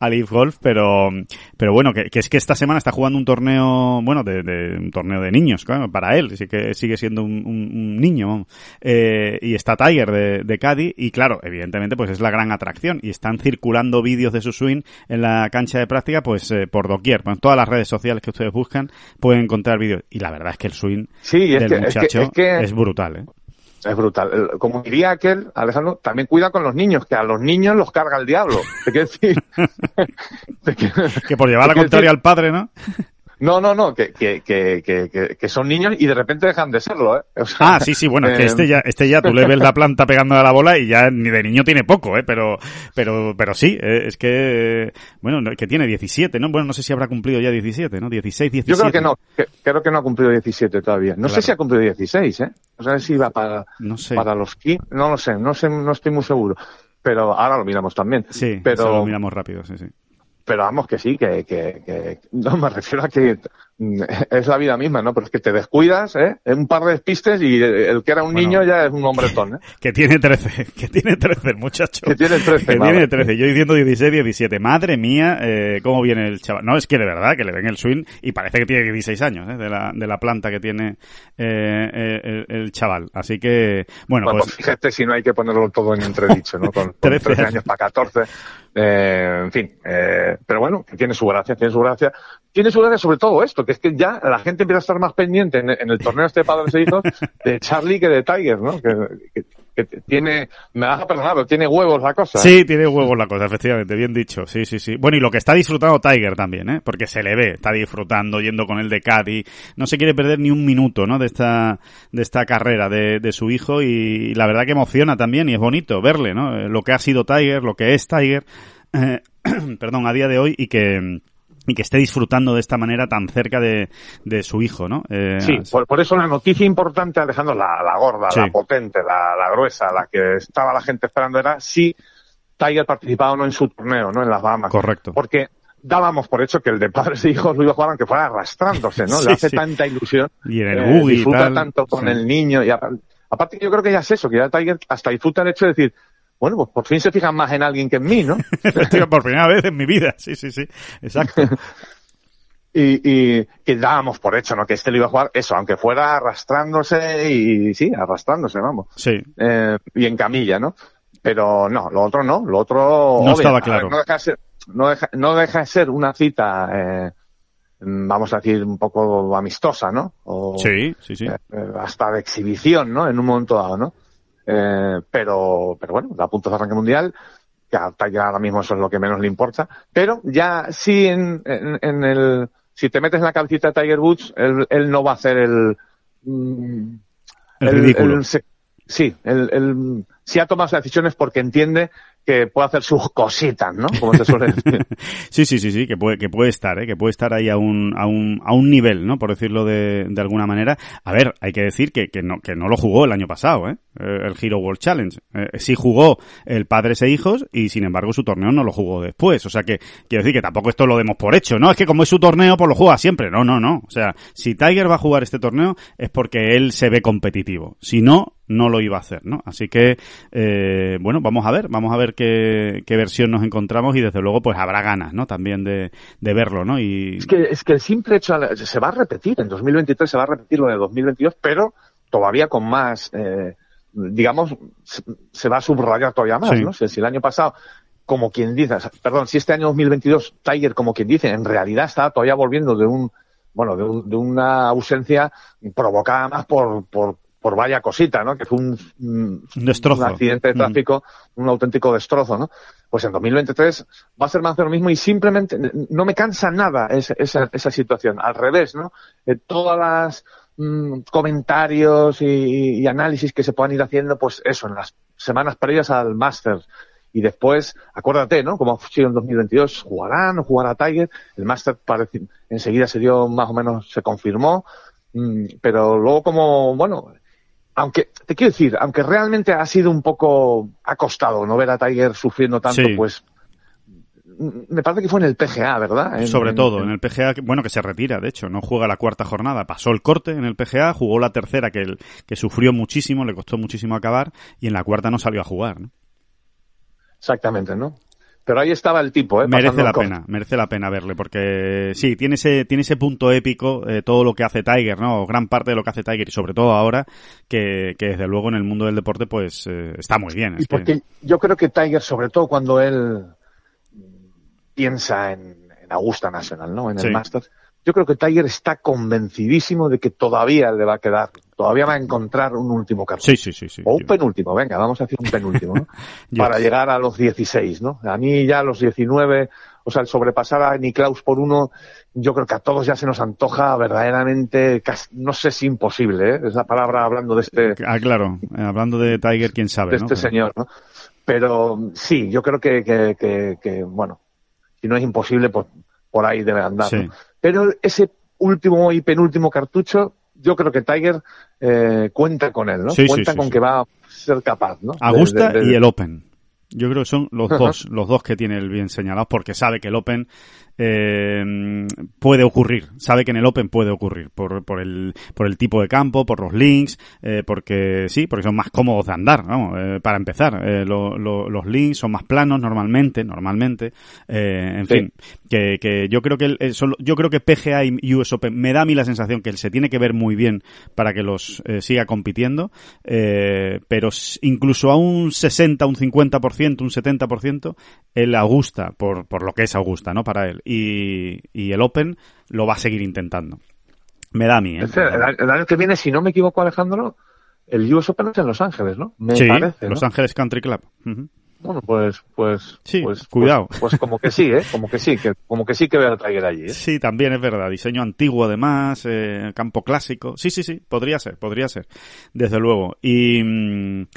a Live Golf, pero, pero bueno, que, que, es que esta semana está jugando un torneo, bueno, de, de un torneo de niños, claro, para él, sí que sigue siendo un, un, un niño, eh, y está Tiger de, Cádiz y claro, evidentemente pues es la gran atracción y están circulando vídeos de su swing en la cancha de práctica pues eh, por doquier, en todas las redes sociales que ustedes buscan pueden encontrar vídeos y la verdad es que el swing del muchacho es, brutal, ¿eh? Es brutal. Como diría aquel, Alejandro, también cuida con los niños, que a los niños los carga el diablo. ¿Te decir? que por llevar la contraria al padre, ¿no? No, no, no, que, que, que, que, son niños y de repente dejan de serlo, ¿eh? ah, sí, sí, bueno, es que eh, este ya, este ya tú le ves la planta pegando a la bola y ya ni de niño tiene poco, ¿eh? Pero, pero, pero sí, eh, es que, bueno, que tiene 17, ¿no? Bueno, no sé si habrá cumplido ya 17, ¿no? 16, 17. Yo creo que no, creo que no ha cumplido 17 todavía. No sé si ha cumplido 16, ¿eh? O sea, si va para, no sé. para los 15, no lo sé, no sé, no estoy muy seguro. Pero ahora lo miramos también. Sí, pero lo miramos rápido, sí, sí pero vamos que sí, que, que, que, no me refiero a que es la vida misma, ¿no? Pero es que te descuidas, ¿eh? Un par de despistes y el que era un niño ya es un hombretón, ¿eh? Que tiene 13, que tiene 13 el muchacho. Que tiene 13. Que tiene 13. Yo diciendo 16, 17. Madre mía, eh, cómo viene el chaval. No, es que de verdad, que le ven el swing y parece que tiene 16 años, ¿eh? De la, de la planta que tiene eh, el, el, chaval. Así que, bueno, pues... pues... Fíjate si no hay que ponerlo todo en entredicho, ¿no? Con, 13 años para 14. Eh, en fin, eh, pero bueno, tiene su gracia, tiene su gracia. Tiene su gracia sobre todo esto, que es que ya la gente empieza a estar más pendiente en, el torneo este de padres e de Charlie que de Tiger, ¿no? Que, tiene, me vas a perdonar, pero tiene huevos la cosa. Sí, tiene huevos la cosa, efectivamente, bien dicho. Sí, sí, sí. Bueno, y lo que está disfrutando Tiger también, ¿eh? Porque se le ve, está disfrutando, yendo con el de Caddy. No se quiere perder ni un minuto, ¿no? De esta, de esta carrera de, de su hijo y la verdad que emociona también y es bonito verle, ¿no? Lo que ha sido Tiger, lo que es Tiger eh, perdón, a día de hoy y que y que esté disfrutando de esta manera tan cerca de, de su hijo, ¿no? Eh, sí, por, por, eso la noticia importante, Alejandro, la, la gorda, la potente, la, la, gruesa, la que estaba la gente esperando era si Tiger participaba o no en su torneo, ¿no? En las Bahamas. Correcto. Porque dábamos por hecho que el de padres e hijos lo iba a jugar aunque fuera arrastrándose, ¿no? Le hace tanta ilusión. Y en el eh, disfruta tanto con el niño y aparte yo creo que ya es eso, que ya Tiger hasta disfruta el hecho de decir, bueno, pues por fin se fijan más en alguien que en mí, ¿no? por primera vez en mi vida, sí, sí, sí, exacto. y, y que dábamos por hecho, ¿no? Que este lo iba a jugar, eso, aunque fuera arrastrándose y sí, arrastrándose, vamos. Sí. Eh, y en camilla, ¿no? Pero no, lo otro no, lo otro... No estaba claro. no, deja de ser, no, deja, no deja de ser una cita, eh, vamos a decir, un poco amistosa, ¿no? O, sí, sí, sí. Eh, hasta de exhibición, ¿no? En un momento dado, ¿no? Eh, pero, pero bueno, da puntos de arranque mundial, que a Tiger ahora mismo eso es lo que menos le importa, pero ya sí en, en, el, si te metes en la cabecita de Tiger Woods, él, él no va a hacer el, mm, el, ridículo. sí, el, si ha tomado decisiones porque entiende que puede hacer sus cositas, ¿no? Como se suele decir. sí, sí, sí, sí, que puede, que puede estar, ¿eh? que puede estar ahí a un, a un, a un nivel, ¿no? Por decirlo de, de alguna manera. A ver, hay que decir que, que no, que no lo jugó el año pasado, ¿eh? Eh el Hero World Challenge. Eh, sí jugó el Padres e Hijos y sin embargo su torneo no lo jugó después. O sea que, quiero decir que tampoco esto lo demos por hecho, ¿no? Es que como es su torneo, pues lo juega siempre. No, no, no. O sea, si Tiger va a jugar este torneo es porque él se ve competitivo. Si no, no lo iba a hacer, ¿no? Así que, eh, bueno, vamos a ver, vamos a ver qué, qué, versión nos encontramos y desde luego pues habrá ganas, ¿no? También de, de verlo, ¿no? Y... Es que, es que el simple hecho, se va a repetir, en 2023 se va a repetir lo de 2022, pero todavía con más, eh, digamos, se, va a subrayar todavía más, ¿no? Si, si el año pasado como quien dice, perdón, si este año 2022 Tiger, como quien dice, en realidad está todavía volviendo de un, bueno, de, de una ausencia provocada más por, por, por vaya cosita, ¿no? Que fue un, un, destrozo. un accidente de mm. tráfico, un auténtico destrozo, ¿no? Pues en 2023 va a ser más de lo mismo y simplemente no me cansa nada esa, esa, esa situación. Al revés, ¿no? Eh, todas las mm, comentarios y, y, análisis que se puedan ir haciendo, pues eso, en las semanas previas al Masters. Y después, acuérdate, ¿no? Como ha sido en 2022, jugará, no jugará Tiger. El Masters parece, enseguida se dio, más o menos, se confirmó. Mm, pero luego como, bueno, aunque, te quiero decir, aunque realmente ha sido un poco acostado no ver a Tiger sufriendo tanto, pues me parece que fue en el PGA, ¿verdad? Sobre todo, en el PGA, bueno, que se retira, de hecho, no juega la cuarta jornada, pasó el corte en el PGA, jugó la tercera, que, que sufrió muchísimo, le costó muchísimo acabar, y en la cuarta no salió a jugar, ¿no? Exactamente, ¿no? Pero ahí estaba el tipo, ¿eh? Merece la pena, merece la pena verle, porque sí, tiene ese, tiene ese punto épico, eh, todo lo que hace Tiger, ¿no? Gran parte de lo que hace Tiger, y sobre todo ahora, que, que desde luego en el mundo del deporte, pues, eh, está muy bien. y porque yo creo que Tiger, sobre todo cuando él piensa en, en Augusta Nacional, ¿no? En el Masters, yo creo que Tiger está convencidísimo de que todavía le va a quedar, todavía va a encontrar un último camino. Sí, sí, sí, sí. O un penúltimo, venga, vamos a hacer un penúltimo, ¿no? Para llegar a los 16, ¿no? A mí ya a los 19 o sea, el sobrepasar a Niklaus por uno, yo creo que a todos ya se nos antoja verdaderamente, no sé si imposible, ¿eh? es la palabra hablando de este. Ah, claro, hablando de Tiger, quién sabe. De este señor, ¿no? Pero sí, yo creo que, que, que, bueno, si no es imposible, pues por ahí debe andar. Pero ese último y penúltimo cartucho, yo creo que Tiger eh, cuenta con él, ¿no? cuenta con que va a ser capaz, ¿no? Augusta y el Open. Yo creo que son los dos, los dos que tiene el bien señalado, porque sabe que el Open eh, puede ocurrir, sabe que en el Open puede ocurrir por, por, el, por el tipo de campo, por los links, eh, porque sí, porque son más cómodos de andar, vamos, eh, para empezar. Eh, los links son más planos normalmente, normalmente, en fin, que, que yo creo que el, yo creo que PGA y US Open me da a mí la sensación que él se tiene que ver muy bien para que los eh, siga compitiendo, pero incluso a un 60, un 50%, un 70%, él Augusta, por, por lo que es Augusta, ¿no? Para él y, el Open lo va a seguir intentando. Me da a mí. ¿eh? El, año que viene, si no me equivoco, Alejandro, el US Open es en Los Ángeles, ¿no? Me sí, parece, Los Ángeles Country Club. Bueno, pues, pues, sí, pues, cuidado. Pues, pues, como que sí, ¿eh? Como que sí, que, como que sí que veo a Tiger allí. ¿eh? Sí, también es verdad. Diseño antiguo, además, eh, campo clásico. Sí, sí, sí, podría ser, podría ser. Desde luego. Y, mm,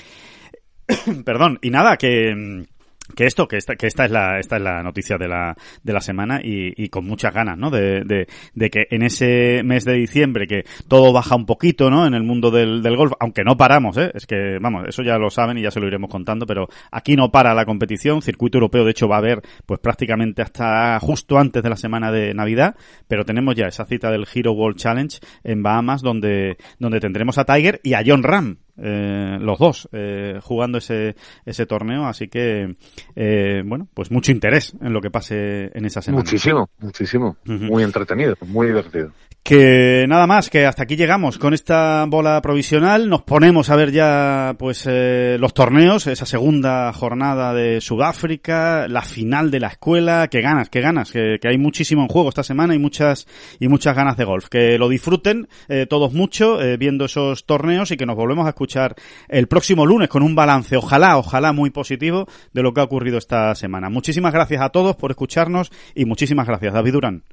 perdón, y nada, que, mm, que esto, que esta, que esta es la, esta es la noticia de la, de la semana y, y con muchas ganas, ¿no? De, de, de, que en ese mes de diciembre que todo baja un poquito, ¿no? En el mundo del, del golf, aunque no paramos, ¿eh? Es que, vamos, eso ya lo saben y ya se lo iremos contando, pero aquí no para la competición, circuito europeo de hecho va a haber, pues prácticamente hasta justo antes de la semana de Navidad, pero tenemos ya esa cita del Hero World Challenge en Bahamas donde, donde tendremos a Tiger y a John Ram, eh, los dos eh, jugando ese, ese torneo, así que eh, bueno, pues mucho interés en lo que pase en esa semana. Muchísimo, muchísimo, muy entretenido, muy divertido. Que nada más, que hasta aquí llegamos con esta bola provisional. Nos ponemos a ver ya, pues, eh, los torneos, esa segunda jornada de Sudáfrica, la final de la escuela. Que ganas, que ganas, que, hay muchísimo en juego esta semana y muchas y muchas ganas de golf. Que lo disfruten eh, todos mucho eh, viendo esos torneos y que nos volvemos a escuchar el próximo lunes con un balance, ojalá, ojalá muy positivo de lo que ha ocurrido esta semana. Muchísimas gracias a todos por escucharnos y muchísimas gracias, David Durán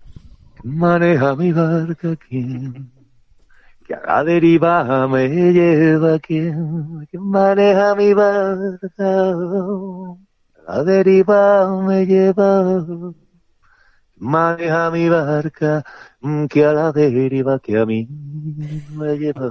maneja mi barca quién, que a la deriva me lleva quién, que maneja mi barca, a la deriva me lleva, maneja mi barca, que a la deriva que a mí me lleva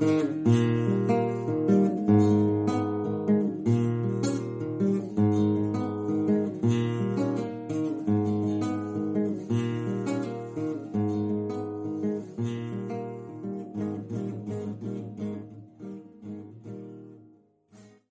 Thank you.